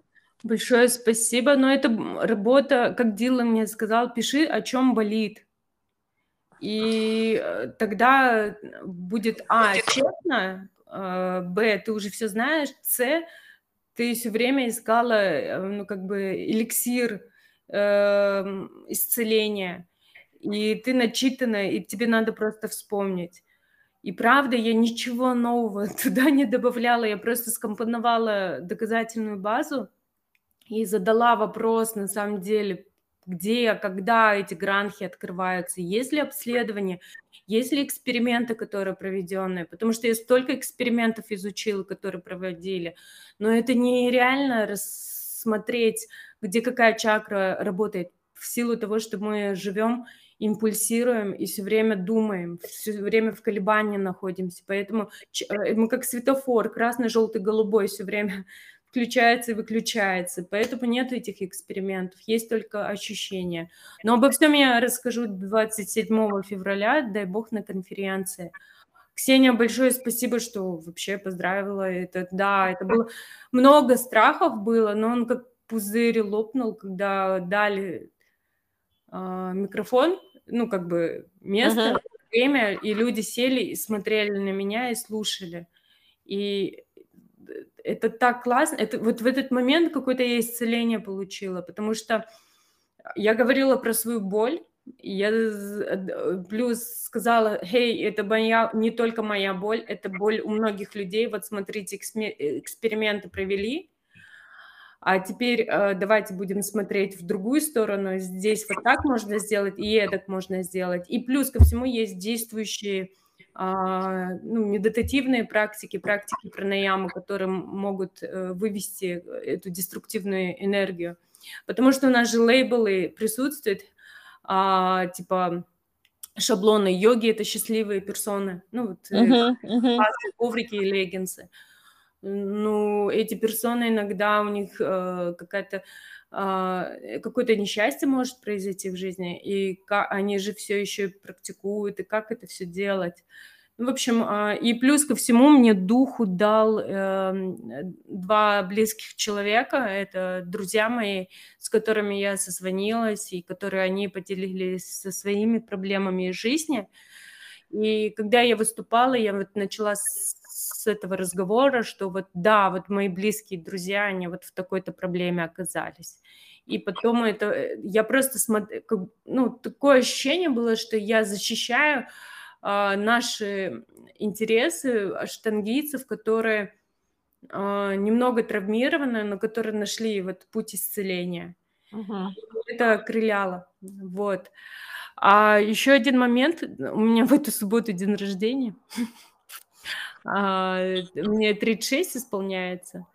Большое спасибо. Но это работа, как Дилан мне сказал, пиши, о чем болит. И э, тогда будет, а, честно, э, б, ты уже все знаешь, с, ты все время искала, э, ну, как бы, эликсир э, исцеления, и ты начитана, и тебе надо просто вспомнить. И правда, я ничего нового туда не добавляла, я просто скомпоновала доказательную базу и задала вопрос, на самом деле, где, когда эти гранхи открываются, есть ли обследование, есть ли эксперименты, которые проведенные, потому что я столько экспериментов изучила, которые проводили, но это нереально рассмотреть, где какая чакра работает в силу того, что мы живем, импульсируем и все время думаем, все время в колебании находимся. Поэтому э, мы как светофор, красный, желтый, голубой все время включается и выключается. Поэтому нет этих экспериментов, есть только ощущения. Но обо всем я расскажу 27 февраля, дай бог, на конференции. Ксения, большое спасибо, что вообще поздравила. Это, да, это было много страхов было, но он как пузырь лопнул, когда дали э, микрофон, ну, как бы место, uh-huh. время, и люди сели и смотрели на меня и слушали. И это так классно. Это, вот в этот момент какое-то я исцеление получила, потому что я говорила про свою боль, я плюс сказала, хей, это моя, не только моя боль, это боль у многих людей. Вот смотрите, эксперименты провели, а теперь э, давайте будем смотреть в другую сторону. Здесь вот так можно сделать, и так можно сделать. И плюс ко всему есть действующие ну, медитативные практики, практики пранаямы, которые могут э, вывести эту деструктивную энергию. Потому что у нас же лейблы присутствуют, а, типа шаблоны йоги – это счастливые персоны, ну вот uh-huh, uh-huh. коврики и леггинсы. Ну, эти персоны иногда у них э, какая-то э, какое-то несчастье может произойти в жизни, и они же все еще практикуют, и как это все делать. В общем, а, и плюс ко всему мне духу дал э, два близких человека, это друзья мои, с которыми я созвонилась, и которые они поделились со своими проблемами жизни. И когда я выступала, я вот начала с, с этого разговора, что вот да, вот мои близкие друзья, они вот в такой-то проблеме оказались. И потом это, э, я просто смотрю, ну, такое ощущение было, что я защищаю а, наши интересы штангийцев, которые а, немного травмированы, но которые нашли вот путь исцеления. Uh-huh. Это окрыляло. Вот. А еще один момент. У меня в эту субботу день рождения. а, мне 36 исполняется.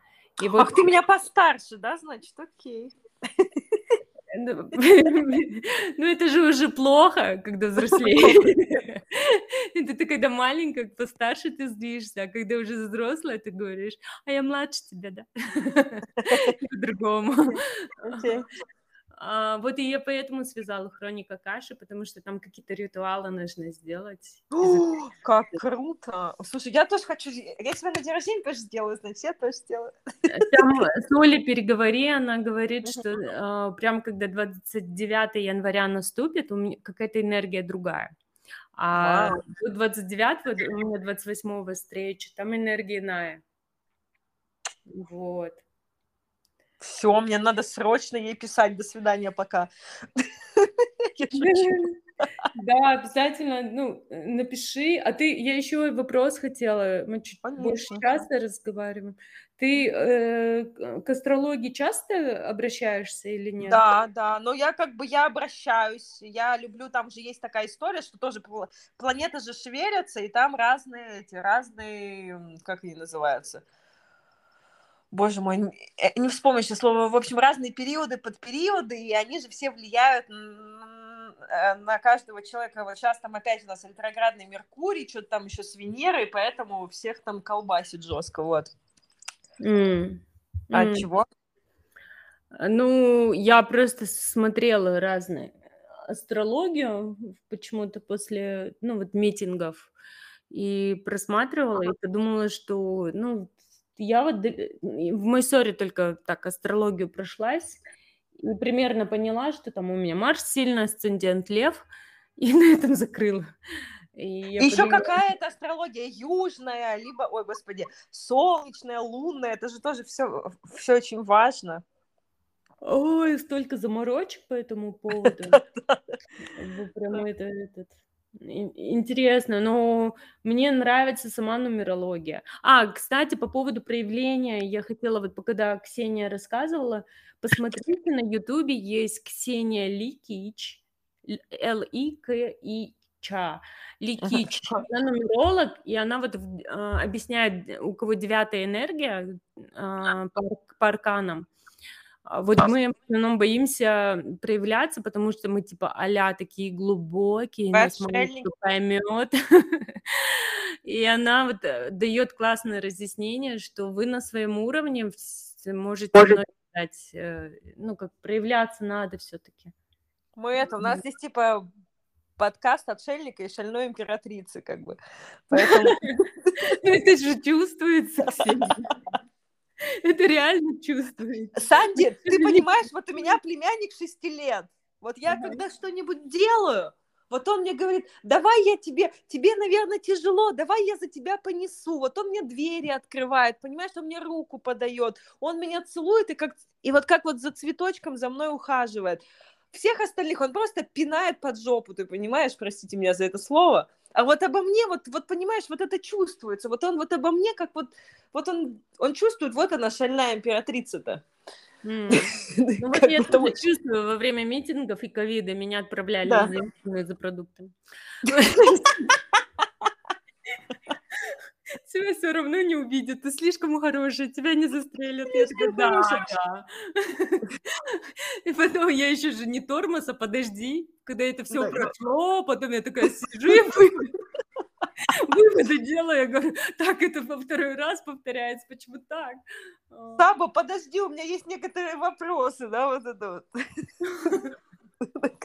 И вот... Ах, ты меня постарше, да, значит, окей. Ну, ну, это же уже плохо, когда взрослеешь. Это ты когда маленькая, постарше ты злишься, а когда уже взрослая, ты говоришь, а я младше тебя, да? По-другому. А, вот и я поэтому связала хроника каши, потому что там какие-то ритуалы нужно сделать. О, как круто! Слушай, я тоже хочу... Я тебе на день рождения тоже сделаю, значит, я тоже сделаю. Там с Олей переговори, она говорит, что э, прям когда 29 января наступит, у меня какая-то энергия другая. А Вау. 29 у меня 28 встреча, там энергия иная. Вот. Все, мне надо срочно ей писать. До свидания, пока. Да, обязательно, ну, напиши. А ты, я еще вопрос хотела, мы чуть Конечно. больше часто разговариваем. Ты э, к астрологии часто обращаешься или нет? Да, да, но я как бы, я обращаюсь, я люблю, там же есть такая история, что тоже планеты же шевелятся, и там разные, эти разные, как они называются, боже мой, э, не вспомню сейчас слово, в общем, разные периоды, под периоды, и они же все влияют э, на каждого человека. Вот сейчас там опять у нас ретроградный Меркурий, что-то там еще с Венерой, поэтому всех там колбасит жестко, вот. Mm. А mm. чего? Ну, я просто смотрела разные астрологию почему-то после, ну, вот митингов и просматривала, и подумала, что, ну, я вот в Майсоре только так астрологию прошлась и примерно поняла, что там у меня Марс сильно, асцендент Лев, и на этом закрыла. Еще подумала... какая-то астрология южная, либо, ой, господи, солнечная, лунная, это же тоже все, все очень важно. Ой, столько заморочек по этому поводу. Прямо это, этот, Интересно, но мне нравится сама нумерология. А, кстати, по поводу проявления, я хотела вот, когда Ксения рассказывала, посмотрите на Ютубе, есть Ксения Ликич, Л-И-К-И-Ча, Ликич. Она нумеролог, и она вот а, объясняет, у кого девятая энергия а, по, по арканам. А вот мы в основном боимся проявляться, потому что мы типа а такие глубокие, нас кто поймет. И она вот э, дает классное разъяснение, что вы на своем уровне можете дать, э, ну как проявляться надо все-таки. Мы это, у нас здесь типа подкаст отшельника и шальной императрицы, как бы. Поэтому... Ну, это же чувствуется, Это реально чувствуется. Санди, ты понимаешь, вот у меня племянник шести лет. Вот я когда что-нибудь делаю, вот он мне говорит, давай я тебе, тебе, наверное, тяжело, давай я за тебя понесу. Вот он мне двери открывает, понимаешь, он мне руку подает, он меня целует и как, и вот как вот за цветочком за мной ухаживает. Всех остальных он просто пинает под жопу, ты понимаешь, простите меня за это слово. А вот обо мне, вот, вот понимаешь, вот это чувствуется. Вот он вот обо мне, как вот, вот он, он чувствует, вот она шальная императрица-то. Mm. Ну вот я тоже чувствую, во время митингов и ковида меня отправляли да. за, за продуктами. тебя все равно не увидят, ты слишком хорошая, тебя не застрелят. Я такая, да, да. И потом я еще же не тормоз, а подожди, когда это все прошло, потом я такая сижу и выводы делаю, я говорю, так это во второй раз повторяется, почему так? Саба, подожди, у меня есть некоторые вопросы, да, вот это вот.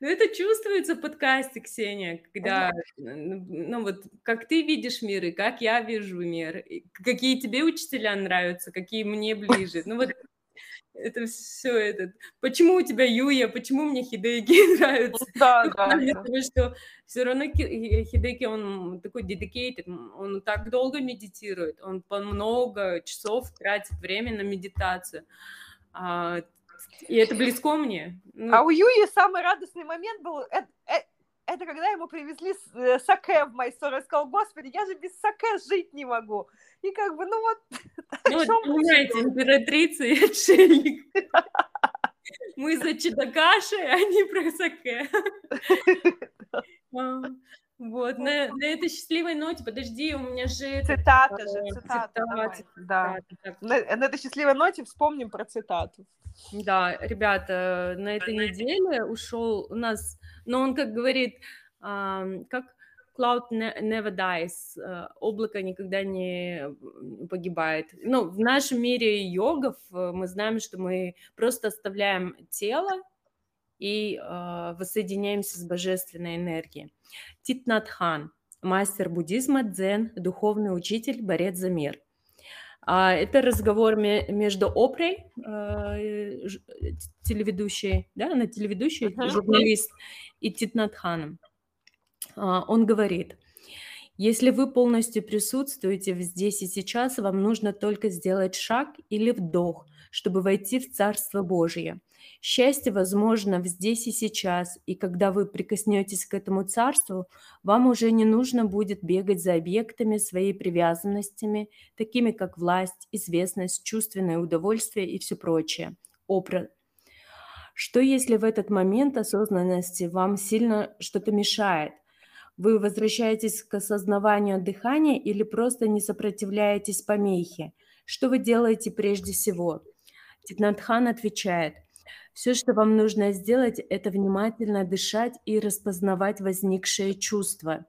Ну, это чувствуется в подкасте, Ксения, когда, ну, вот, как ты видишь мир, и как я вижу мир, какие тебе учителя нравятся, какие мне ближе. Ну, вот это все это. Почему у тебя Юя, почему мне Хидеки нравится? Да, ну, да. Потому что все равно Хидеки, он такой dedicated, он так долго медитирует, он по много часов тратит время на медитацию. А, и это близко мне. Ну... А у Юи самый радостный момент был, это, это, это когда ему привезли э, саке в Майсор, и сказал, господи, я же без саке жить не могу. И как бы, ну вот... Ну, вот, понимаете, императрица и отшельник. Мы за чедакаши, а не про саке. Вот, на, на этой счастливой ноте, подожди, у меня же... Цитата это, же, цитата. цитата да. Цитата, на, на этой счастливой ноте вспомним про цитату. Да, ребята, на этой неделе ушел у нас, но он как говорит, как cloud never dies, э, облако никогда не погибает. Ну, в нашем мире йогов э, мы знаем, что мы просто оставляем тело и э, воссоединяемся с божественной энергией. Титнатхан, мастер буддизма, дзен, духовный учитель, борец за мир. А, это разговор между Опрой, э, телеведущей, да, она телеведущая, uh-huh. журналист, и Титнатханом. А, он говорит, если вы полностью присутствуете здесь и сейчас, вам нужно только сделать шаг или вдох, чтобы войти в Царство Божье – Счастье возможно здесь и сейчас, и когда вы прикоснетесь к этому царству, вам уже не нужно будет бегать за объектами своей привязанностями, такими как власть, известность, чувственное удовольствие и все прочее. Образ. Что если в этот момент осознанности вам сильно что-то мешает? Вы возвращаетесь к осознаванию дыхания или просто не сопротивляетесь помехе? Что вы делаете прежде всего? Титнатхан отвечает – все, что вам нужно сделать, это внимательно дышать и распознавать возникшее чувство.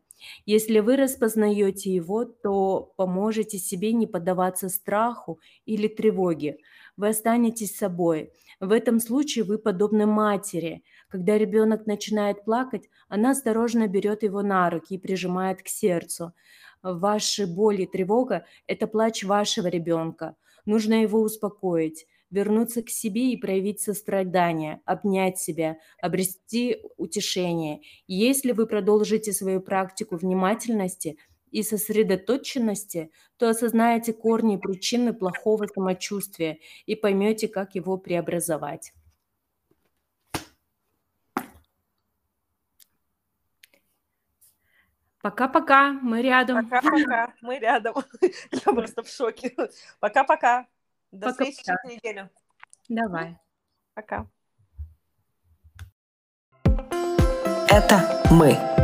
Если вы распознаете его, то поможете себе не поддаваться страху или тревоге. Вы останетесь собой. В этом случае вы подобны матери. Когда ребенок начинает плакать, она осторожно берет его на руки и прижимает к сердцу. Ваши боли и тревога – это плач вашего ребенка. Нужно его успокоить вернуться к себе и проявить сострадание, обнять себя, обрести утешение. Если вы продолжите свою практику внимательности и сосредоточенности, то осознаете корни и причины плохого самочувствия и поймете, как его преобразовать. Пока-пока, мы рядом. Пока-пока, мы рядом. Я просто в шоке. Пока-пока. До Пока встречи через неделю. Давай. Пока. Это мы.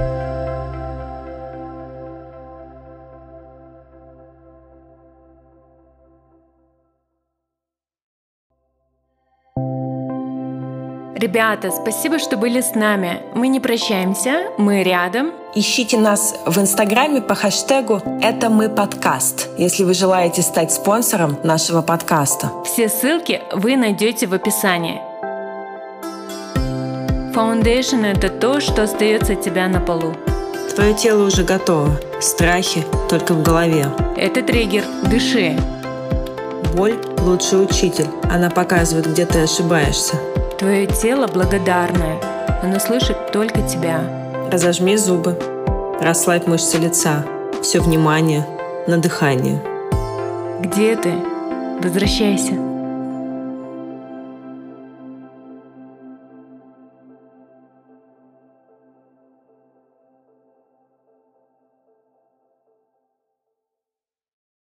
Ребята, спасибо, что были с нами. Мы не прощаемся, мы рядом. Ищите нас в Инстаграме по хэштегу «Это мы подкаст», если вы желаете стать спонсором нашего подкаста. Все ссылки вы найдете в описании. Foundation – это то, что остается от тебя на полу. Твое тело уже готово. Страхи только в голове. Это триггер. Дыши. Боль – лучший учитель. Она показывает, где ты ошибаешься. Твое тело благодарное. Оно слышит только тебя. Разожми зубы. Расслабь мышцы лица. Все внимание на дыхание. Где ты? Возвращайся.